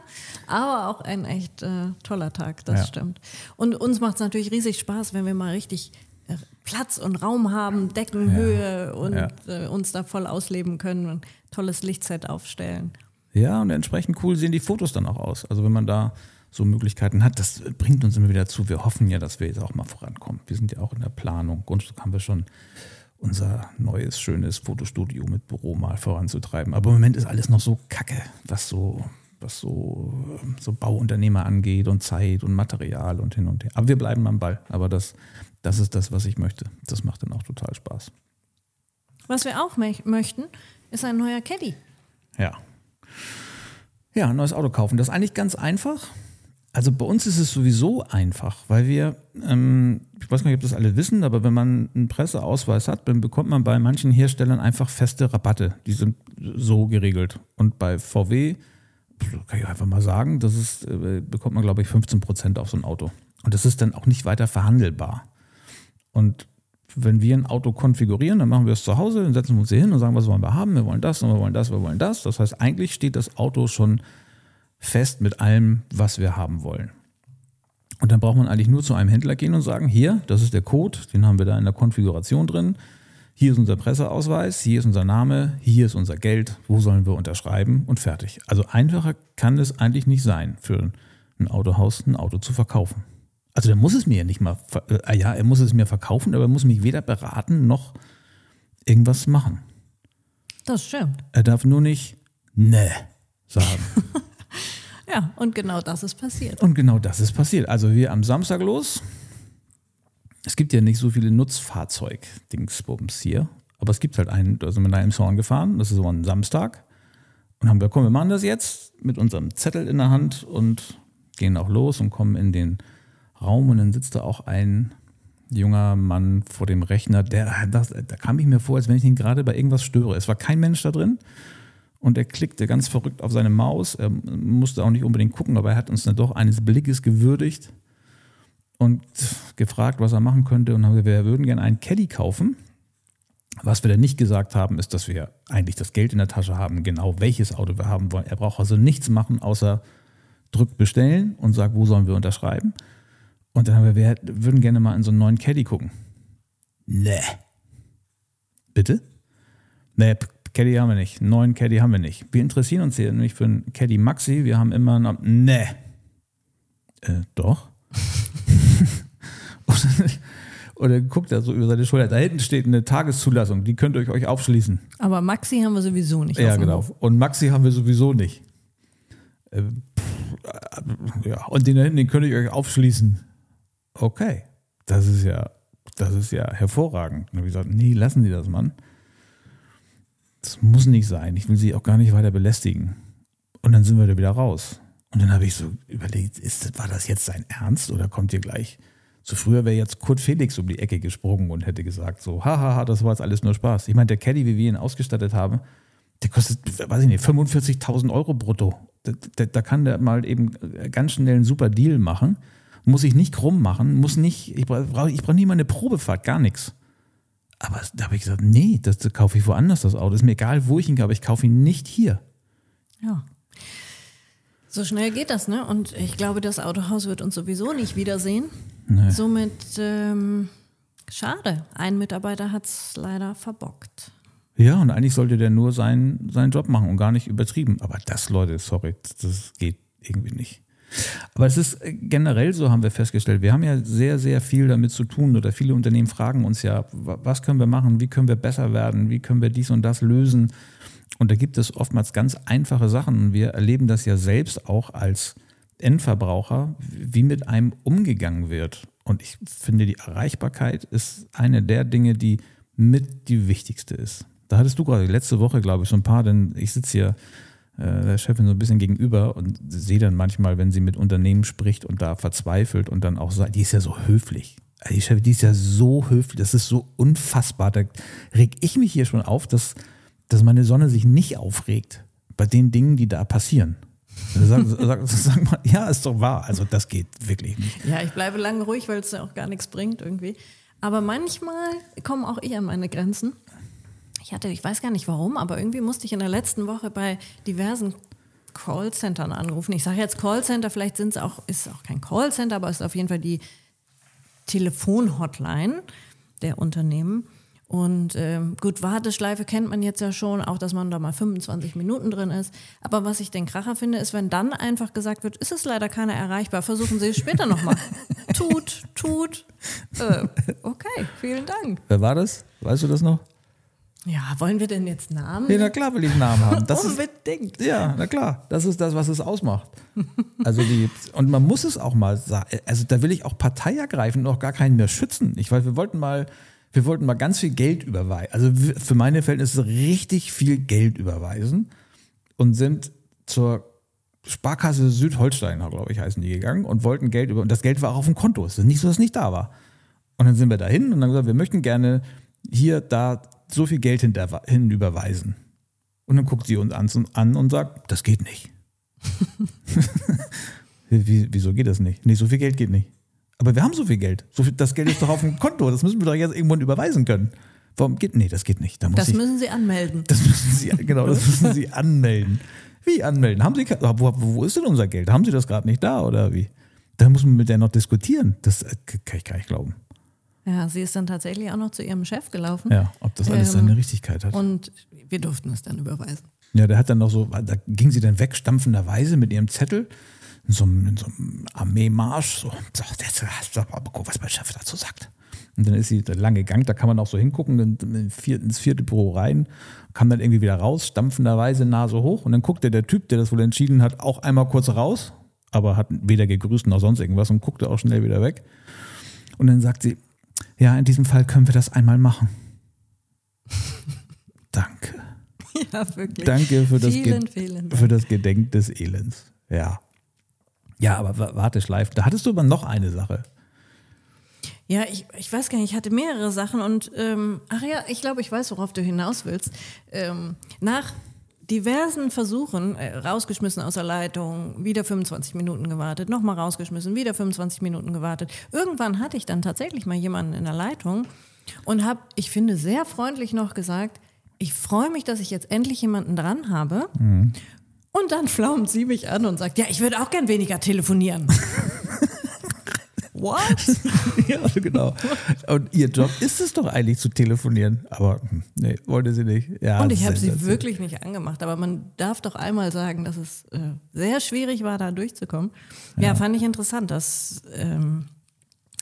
aber auch ein echt äh, toller Tag, das Ja. stimmt. Und uns macht es natürlich riesig Spaß, wenn wir mal richtig äh, Platz und Raum haben, Deckenhöhe und Ja. äh, uns da voll ausleben können und tolles Lichtset aufstellen. Ja, und entsprechend cool sehen die Fotos dann auch aus. Also wenn man da so Möglichkeiten hat, das bringt uns immer wieder zu. Wir hoffen ja, dass wir jetzt auch mal vorankommen. Wir sind ja auch in der Planung. Grundstück haben wir schon unser neues, schönes Fotostudio mit Büro mal voranzutreiben. Aber im Moment ist alles noch so kacke, was so, was so, ähm, so Bauunternehmer angeht und Zeit und Material und hin und her. Aber wir bleiben am Ball. Aber das, das ist das, was ich möchte. Das macht dann auch total Spaß. Was wir auch möchten, ist ein neuer Caddy. Ja. Ja, ein neues Auto kaufen. Das ist eigentlich ganz einfach. Also bei uns ist es sowieso einfach, weil wir, ähm, ich weiß gar nicht, ob das alle wissen, aber wenn man einen Presseausweis hat, dann bekommt man bei manchen Herstellern einfach feste Rabatte. Die sind so geregelt. Und bei VW, kann ich einfach mal sagen, das ist, äh, bekommt man, glaube ich, 15 Prozent auf so ein Auto. Und das ist dann auch nicht weiter verhandelbar. Und wenn wir ein Auto konfigurieren, dann machen wir es zu Hause, dann setzen wir uns hier hin und sagen, was wollen wir haben, wir wollen das, und wir wollen das, wir wollen das. Das heißt, eigentlich steht das Auto schon fest mit allem, was wir haben wollen. Und dann braucht man eigentlich nur zu einem Händler gehen und sagen, hier, das ist der Code, den haben wir da in der Konfiguration drin. Hier ist unser Presseausweis, hier ist unser Name, hier ist unser Geld, wo sollen wir unterschreiben und fertig. Also einfacher kann es eigentlich nicht sein, für ein Autohaus ein Auto zu verkaufen. Also der muss es mir ja nicht mal, äh, ja, er muss es mir verkaufen, aber er muss mich weder beraten noch irgendwas machen. Das stimmt. Er darf nur nicht ne sagen. <laughs> Ja, und genau das ist passiert. Und genau das ist passiert. Also wir am Samstag los. Es gibt ja nicht so viele Nutzfahrzeug-Dingsbums hier, aber es gibt halt einen, da sind wir nach Elmshorn gefahren, das ist so ein Samstag. Und haben wir, komm, wir machen das jetzt mit unserem Zettel in der Hand und gehen auch los und kommen in den Raum und dann sitzt da auch ein junger Mann vor dem Rechner, der, das, da kam ich mir vor, als wenn ich ihn gerade bei irgendwas störe. Es war kein Mensch da drin. Und er klickte ganz verrückt auf seine Maus. Er musste auch nicht unbedingt gucken, aber er hat uns dann doch eines Blickes gewürdigt und gefragt, was er machen könnte. Und haben gesagt, wir würden gerne einen Caddy kaufen. Was wir dann nicht gesagt haben, ist, dass wir eigentlich das Geld in der Tasche haben, genau welches Auto wir haben wollen. Er braucht also nichts machen, außer drückt bestellen und sagt, wo sollen wir unterschreiben. Und dann haben wir, wir würden gerne mal in so einen neuen Caddy gucken. Nee. Bitte? Nee, Caddy haben wir nicht. Einen neuen Caddy haben wir nicht. Wir interessieren uns hier nämlich für einen Caddy Maxi. Wir haben immer noch. Nee. Äh, doch. <laughs> oder, guckt er so über seine Schulter. Da hinten steht eine Tageszulassung. Die könnt ihr euch aufschließen. Aber Maxi haben wir sowieso nicht. Ja, genau. Hof. Und Maxi haben wir sowieso nicht. Äh, pff, ja, und den da hinten, den könnt ihr euch aufschließen. Okay. Das ist ja, das ist ja hervorragend. Und wir gesagt, nee, lassen Sie das, Mann. Das muss nicht sein. Ich will sie auch gar nicht weiter belästigen. Und dann sind wir da wieder raus. Und dann habe ich so überlegt, ist, war das jetzt sein Ernst oder kommt ihr gleich? So früher wäre jetzt Kurt Felix um die Ecke gesprungen und hätte gesagt so, hahaha, das war jetzt alles nur Spaß. Ich meine, der Caddy, wie wir ihn ausgestattet haben, der kostet, weiß ich nicht, 45.000 Euro brutto. Da, da, da, kann der mal eben ganz schnell einen super Deal machen. Muss ich nicht krumm machen, muss nicht, ich brauche ich brauch nie mal eine Probefahrt, gar nichts. Aber da habe ich gesagt, nee, das, das kaufe ich woanders, das Auto. Ist mir egal, wo ich ihn kaufe, ich kaufe ihn nicht hier. Ja. So schnell geht das, ne? Und ich glaube, das Autohaus wird uns sowieso nicht wiedersehen. Nee. Somit ähm, schade. Ein Mitarbeiter hat es leider verbockt. Ja, und eigentlich sollte der nur seinen, seinen Job machen und gar nicht übertrieben. Aber das, Leute, sorry, das geht irgendwie nicht. Aber es ist äh, generell so, haben wir festgestellt. Wir haben ja sehr, sehr viel damit zu tun oder viele Unternehmen fragen uns ja, was können wir machen, wie können wir besser werden, wie können wir dies und das lösen. Und da gibt es oftmals ganz einfache Sachen. Wir erleben das ja selbst auch als Endverbraucher, wie mit einem umgegangen wird. Und ich finde, die Erreichbarkeit ist eine der Dinge, die mit die wichtigste ist. Da hattest du gerade letzte Woche, glaube ich, so ein paar, denn ich sitze hier der Chefin so ein bisschen gegenüber und sehe dann manchmal, wenn sie mit Unternehmen spricht und da verzweifelt und dann auch sagt, die ist ja so höflich. Also die Chefin, die ist ja so höflich, das ist so unfassbar. Da reg ich mich hier schon auf, dass, dass meine Sonne sich nicht aufregt bei den Dingen, die da passieren. Sag, <laughs> sag, sag, mal, ja, ist doch wahr. Also das geht wirklich nicht. Ja, ich bleibe lange ruhig, weil es ja auch gar nichts bringt irgendwie. Aber manchmal kommen auch eher meine Grenzen ich hatte, ich weiß gar nicht warum, aber irgendwie musste ich in der letzten Woche bei diversen Callcentern anrufen. Ich sage jetzt Callcenter, vielleicht sind es auch, ist auch kein Callcenter, aber es ist auf jeden Fall die Telefonhotline der Unternehmen. Und ähm, gut, Warteschleife kennt man jetzt ja schon, auch dass man da mal 25 Minuten drin ist. Aber was ich den Kracher finde, ist, wenn dann einfach gesagt wird, ist es leider keiner erreichbar, versuchen Sie es später nochmal. <laughs> tut, tut. Äh, okay, vielen Dank. Wer war das? Weißt du das noch? Ja, wollen wir denn jetzt Namen? Ja, na klar will ich Namen haben. Das Unbedingt. Ist, ja, na klar. Das ist das, was es ausmacht. Also die, und man muss es auch mal sagen. Also da will ich auch Partei ergreifen und auch gar keinen mehr schützen. Ich weiß, wir wollten mal, wir wollten mal ganz viel Geld überweisen. Also für meine Verhältnisse richtig viel Geld überweisen und sind zur Sparkasse Südholstein, glaube ich, heißen die gegangen und wollten Geld über. Und das Geld war auch auf dem Konto. Es ist nicht so, dass es nicht da war. Und dann sind wir dahin und dann gesagt, wir möchten gerne hier, da so viel Geld hinüberweisen. Und dann guckt sie uns an, und sagt, das geht nicht. <laughs> Wie, wieso geht das nicht? Nee, so viel Geld geht nicht. Aber wir haben so viel Geld. So viel, das Geld ist doch auf dem <laughs> Konto. Das müssen wir doch jetzt irgendwann überweisen können. Warum geht? Nee, das geht nicht. Da das ich, müssen Sie anmelden. Das müssen Sie, genau, das müssen Sie <laughs> anmelden. Wie anmelden? Haben Sie, wo, wo ist denn unser Geld? Haben Sie das gerade nicht da oder wie? Da muss man mit der noch diskutieren. Das äh, kann ich gar nicht glauben. Ja, sie ist dann tatsächlich auch noch zu ihrem Chef gelaufen. Ja, ob das alles ähm, seine Richtigkeit hat. Und wir durften es dann überweisen. Ja, der hat dann noch so, da ging sie dann weg, stampfenderweise mit ihrem Zettel in so einem, in so einem Armeemarsch. So, sagt, jetzt mal gucken, was mein Chef dazu sagt. Und dann ist sie der lange Gang, da kann man auch so hingucken, ins vierte Büro rein, kam dann irgendwie wieder raus, stampfenderweise Nase hoch. Und dann guckte der Typ, der das wohl entschieden hat, auch einmal kurz raus, aber hat weder gegrüßt noch sonst irgendwas und guckte auch schnell wieder weg. Und dann sagt sie, ja, in diesem Fall können wir das einmal machen. <laughs> Danke. Ja, wirklich. Danke für das, vielen, vielen für das Gedenk des Elends. Ja. Ja, aber warte, Schleif, da hattest du aber noch eine Sache. Ja, ich, ich weiß gar nicht, ich hatte mehrere Sachen und ähm, ach ja, ich glaube, ich weiß, worauf du hinaus willst. Ähm, nach diversen Versuchen, äh, rausgeschmissen aus der Leitung, wieder 25 Minuten gewartet, nochmal rausgeschmissen, wieder 25 Minuten gewartet. Irgendwann hatte ich dann tatsächlich mal jemanden in der Leitung und habe, ich finde, sehr freundlich noch gesagt, ich freue mich, dass ich jetzt endlich jemanden dran habe. Mhm. Und dann flaumt sie mich an und sagt, ja, ich würde auch gern weniger telefonieren. <laughs> What? <laughs> ja, genau. Und ihr Job ist es doch eigentlich zu telefonieren. Aber hm, nee, wollte sie nicht. Ja, und ich habe sie wirklich nicht angemacht. Aber man darf doch einmal sagen, dass es äh, sehr schwierig war, da durchzukommen. Ja, ja fand ich interessant, dass ähm,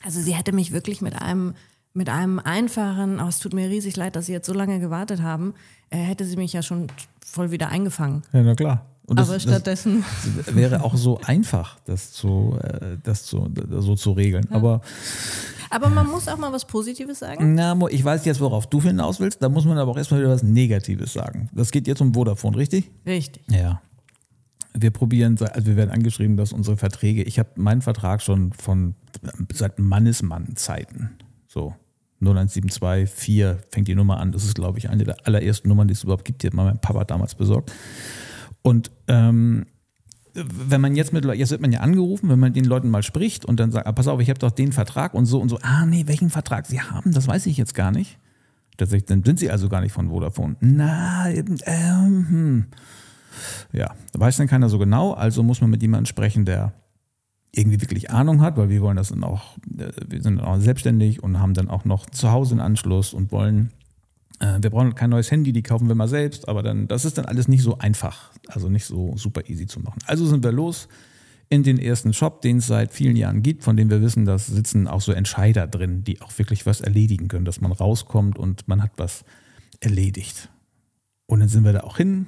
also sie hätte mich wirklich mit einem mit einem einfachen, oh, es tut mir riesig leid, dass Sie jetzt so lange gewartet haben, äh, hätte sie mich ja schon voll wieder eingefangen. Ja, na klar. Und das, Aber stattdessen. Das <laughs> wäre auch so einfach, das, zu, äh, das zu, so zu regeln. Aber, Aber man muss auch mal was Positives sagen. na, ich weiß jetzt, worauf du hinaus willst. Da muss man aber auch erstmal wieder was Negatives sagen. Das geht jetzt um Vodafone, richtig? Richtig. Ja. Wir probieren, also wir werden angeschrieben, dass unsere Verträge, ich habe meinen Vertrag schon von seit Mannesmann-Zeiten. So 01724 fängt die Nummer an. Das ist, glaube ich, eine der allerersten Nummern, die es überhaupt gibt. Die hat mein Papa damals besorgt. Und ähm, wenn man jetzt mit jetzt wird man ja angerufen, wenn man den Leuten mal spricht und dann sagt, ah, pass auf, ich habe doch den Vertrag und so und so, ah nee, welchen Vertrag sie haben, das weiß ich jetzt gar nicht. Tatsächlich, dann sind sie also gar nicht von Vodafone. Na, ähm, hm. ja, weiß dann keiner so genau, also muss man mit jemandem sprechen, der irgendwie wirklich Ahnung hat, weil wir wollen das dann auch, äh, wir sind dann auch selbstständig und haben dann auch noch zu Hause einen Anschluss und wollen wir brauchen kein neues Handy, die kaufen wir mal selbst, aber dann, das ist dann alles nicht so einfach, also nicht so super easy zu machen. Also sind wir los in den ersten Shop, den es seit vielen Jahren gibt, von dem wir wissen, da sitzen auch so Entscheider drin, die auch wirklich was erledigen können, dass man rauskommt und man hat was erledigt. Und dann sind wir da auch hin,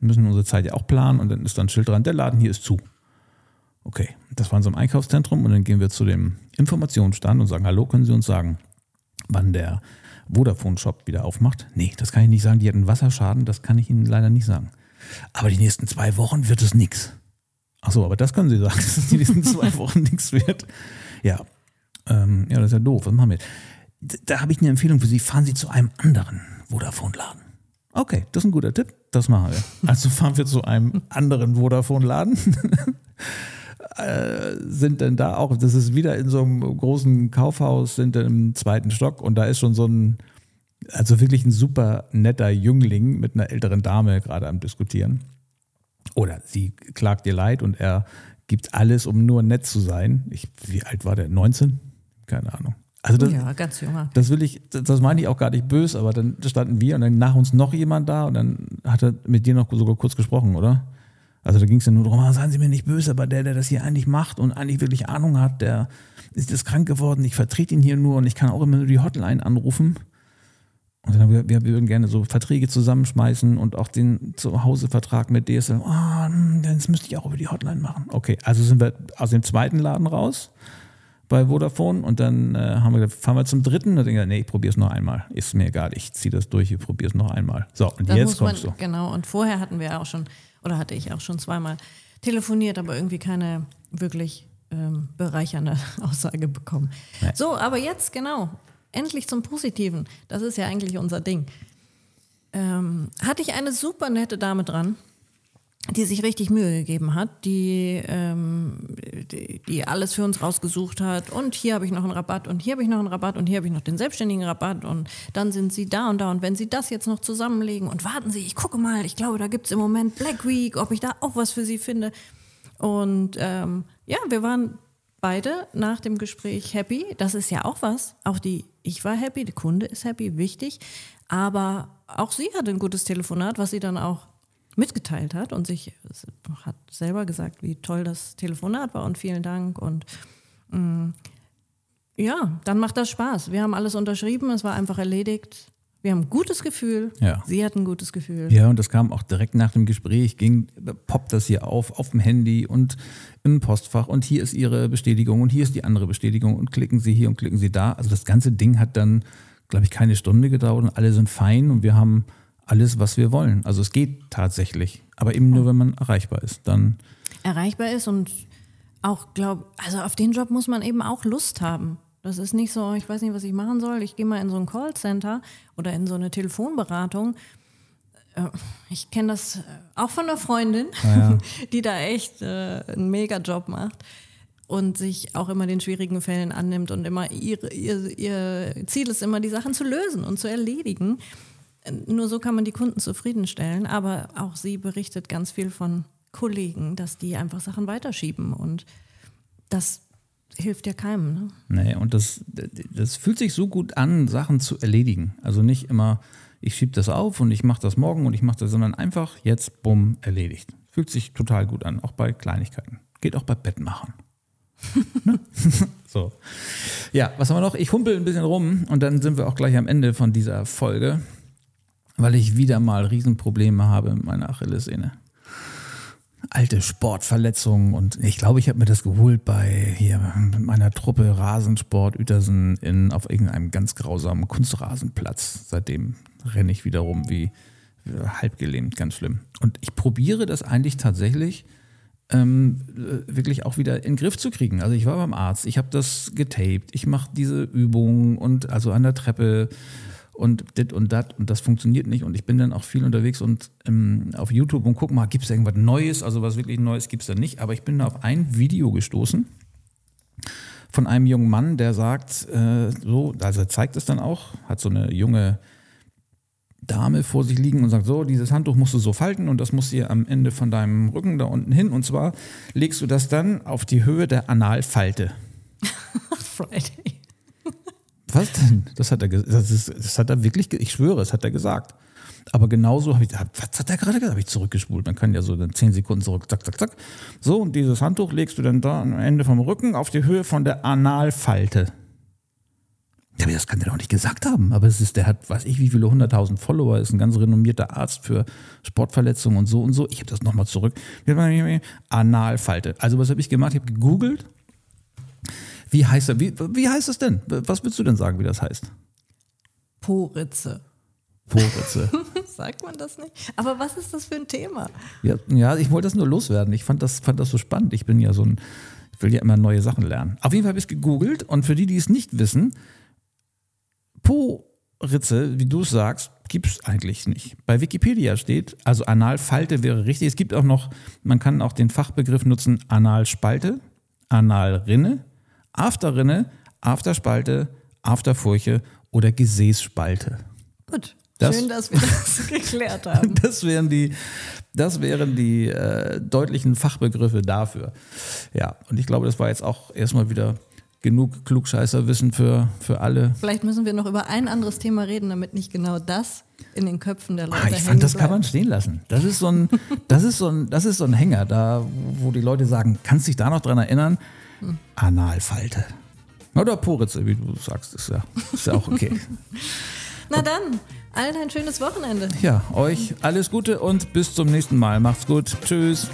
müssen unsere Zeit ja auch planen und dann ist dann ein Schild dran, der Laden hier ist zu. Okay, das war in so einem Einkaufszentrum und dann gehen wir zu dem Informationsstand und sagen, hallo, können Sie uns sagen, wann der Vodafone-Shop wieder aufmacht? Nee, das kann ich nicht sagen. Die hatten Wasserschaden, das kann ich Ihnen leider nicht sagen. Aber die nächsten zwei Wochen wird es nichts. Achso, aber das können Sie sagen, <laughs> dass es die nächsten zwei Wochen nichts wird. Ja. Ähm, ja, das ist ja doof. Was machen wir? Da, da habe ich eine Empfehlung für Sie. Fahren Sie zu einem anderen Vodafone-Laden. Okay, das ist ein guter Tipp. Das machen wir. Also fahren wir zu einem anderen Vodafone-Laden. <laughs> äh, sind denn da auch, das ist wieder in so einem großen Kaufhaus, sind dann im zweiten Stock und da ist schon so ein, also wirklich ein super netter Jüngling mit einer älteren Dame gerade am Diskutieren. Oder sie klagt ihr leid und er gibt alles, um nur nett zu sein. Ich, wie alt war der? 19? Keine Ahnung. Also das, ja, ganz junger. das will ich, das das meine ich auch gar nicht böse, aber dann standen wir und dann nach uns noch jemand da und dann hat er mit dir noch sogar kurz gesprochen, oder? Also da ging es ja nur darum, ah, seien Sie mir nicht böse, aber der, der das hier eigentlich macht und eigentlich wirklich Ahnung hat, der ist jetzt krank geworden, ich vertrete ihn hier nur und ich kann auch immer nur die Hotline anrufen. Und dann haben wir, wir würden gerne so Verträge zusammenschmeißen und auch den Zuhausevertrag mit DSL. Ah, hm, das müsste ich auch über die Hotline machen. Okay, also sind wir aus dem zweiten Laden raus bei Vodafone und dann äh, haben wir gesagt, fahren wir zum dritten und dann gesagt, nee, ich probiere es noch einmal. Ist mir egal, ich ziehe das durch, ich probiere es noch einmal. So, und Da jetzt muss man, kommst du. Genau, und vorher hatten wir auch schon, oder hatte ich auch schon zweimal telefoniert, aber irgendwie keine wirklich ähm, bereichernde <laughs> Aussage bekommen. Nee. So, aber jetzt genau, endlich zum Positiven. Das ist ja eigentlich unser Ding. Ähm, hatte ich eine super nette Dame dran, die sich richtig Mühe gegeben hat, die, ähm, die, die alles für uns rausgesucht hat. Und hier habe ich noch einen Rabatt und hier habe ich noch einen Rabatt und hier habe ich noch den selbstständigen Rabatt und dann sind sie da und da. Und wenn sie das jetzt noch zusammenlegen und warten Sie, ich gucke mal, ich glaube, da gibt es im Moment Black Week, ob ich da auch was für Sie finde. Und ähm, ja, wir waren beide nach dem Gespräch happy. Das ist ja auch was. Auch die, ich war happy, der Kunde ist happy, wichtig. Aber auch sie hatte ein gutes Telefonat, was sie dann auch mitgeteilt hat und sich hat selber gesagt, wie toll das Telefonat war und vielen Dank. Und mm, ja, dann macht das Spaß. Wir haben alles unterschrieben, es war einfach erledigt. Wir haben ein gutes Gefühl. Ja. Sie hat ein gutes Gefühl. Ja, und das kam auch direkt nach dem Gespräch, ging, poppt das hier auf, auf dem Handy und im Postfach und hier ist Ihre Bestätigung und hier ist die andere Bestätigung und klicken Sie hier und klicken Sie da. Also das ganze Ding hat dann, glaube ich, keine Stunde gedauert und alle sind fein und wir haben alles, was wir wollen. Also es geht tatsächlich, aber eben nur, wenn man erreichbar ist. Dann erreichbar ist und auch glaub, also auf den Job muss man eben auch Lust haben. Das ist nicht so, ich weiß nicht, was ich machen soll. Ich gehe mal in so ein Callcenter oder in so eine Telefonberatung. Äh, Ich kenne das äh, auch von einer Freundin, Ja. <laughs> die da echt äh, einen Mega-Job macht und sich auch immer den schwierigen Fällen annimmt und immer ihre, ihr, ihr Ziel ist immer, die Sachen zu lösen und zu erledigen. Nur so kann man die Kunden zufriedenstellen. Aber auch sie berichtet ganz viel von Kollegen, dass die einfach Sachen weiterschieben. Und das hilft ja keinem. Ne? Nee, und das, das fühlt sich so gut an, Sachen zu erledigen. Also nicht immer, ich schiebe das auf und ich mache das morgen und ich mache das, sondern einfach jetzt, bumm, erledigt. Fühlt sich total gut an, auch bei Kleinigkeiten. Geht auch bei Bettmachen. <laughs> Ne? <laughs> so. Ja, was haben wir noch? Ich humpel ein bisschen rum und dann sind wir auch gleich am Ende von dieser Folge, weil ich wieder mal Riesenprobleme habe mit meiner Achillessehne. alte Sportverletzungen und ich glaube, ich habe mir das geholt bei hier meiner Truppe Rasensport Uetersen in, auf irgendeinem ganz grausamen Kunstrasenplatz. Seitdem renne ich wieder rum wie halb gelähmt, ganz schlimm. Und ich probiere das eigentlich tatsächlich ähm, wirklich auch wieder in den Griff zu kriegen. Also ich war beim Arzt, ich habe das getaped, ich mache diese Übungen und also an der Treppe und dit und dat und das funktioniert nicht und ich bin dann auch viel unterwegs und ähm, auf YouTube und guck mal, gibt es irgendwas Neues? Also was wirklich Neues gibt es da nicht, aber ich bin da auf ein Video gestoßen von einem jungen Mann, der sagt, äh, so, also er zeigt es dann auch, hat so eine junge Dame vor sich liegen und sagt, so, dieses Handtuch musst du so falten und das muss hier am Ende von deinem Rücken da unten hin. Und zwar legst du das dann auf die Höhe der Analfalte. <laughs> Friday. Was denn? Das hat er, das, ist, das hat er wirklich, ich schwöre, das hat er gesagt. Aber genauso habe ich, was hat er gerade gesagt? Habe ich zurückgespult. Man kann ja so dann zehn Sekunden zurück, zack, zack, zack. So, und dieses Handtuch legst du dann da am Ende vom Rücken auf die Höhe von der Analfalte. Ja, aber das kann der doch nicht gesagt haben. Aber es ist, der hat, weiß ich, wie viele hunderttausend Follower, ist ein ganz renommierter Arzt für Sportverletzungen und so und so. Ich habe das nochmal zurück. Analfalte. Also was habe ich gemacht? Ich habe gegoogelt. Wie heißt er? Wie, wie heißt es denn? Was willst du denn sagen, wie das heißt? Poritze. Poritze. <laughs> Sagt man das nicht? Aber was ist das für ein Thema? Ja, ja ich wollte das nur loswerden. Ich fand das, fand das so spannend. Ich bin ja so ein, ich will ja immer neue Sachen lernen. Auf jeden Fall habe ich es gegoogelt und für die, die es nicht wissen, Po-Ritze, wie du es sagst, gibt es eigentlich nicht. Bei Wikipedia steht, also Analfalte wäre richtig. Es gibt auch noch, man kann auch den Fachbegriff nutzen, Analspalte, Analrinne, Afterrinne, Afterspalte, Afterfurche oder Gesäßspalte. Gut. Das, Schön, dass wir das <laughs> geklärt haben. <laughs> Das wären die, das wären die äh, deutlichen Fachbegriffe dafür. Ja, und ich glaube, das war jetzt auch erstmal wieder genug Klugscheißerwissen für, für alle. Vielleicht müssen wir noch über ein anderes Thema reden, damit nicht genau das in den Köpfen der Leute ah, Ich fand, das bleibt. kann man stehen lassen. Das ist so ein, das ist so ein, das ist so ein Hänger, da, wo die Leute sagen, kannst dich da noch dran erinnern? Hm. Analfalte. Oder Poritze, wie du sagst, ist ja, ist ja auch okay. <laughs> Na dann, allen ein schönes Wochenende. Ja, euch alles Gute und bis zum nächsten Mal. Macht's gut. Tschüss.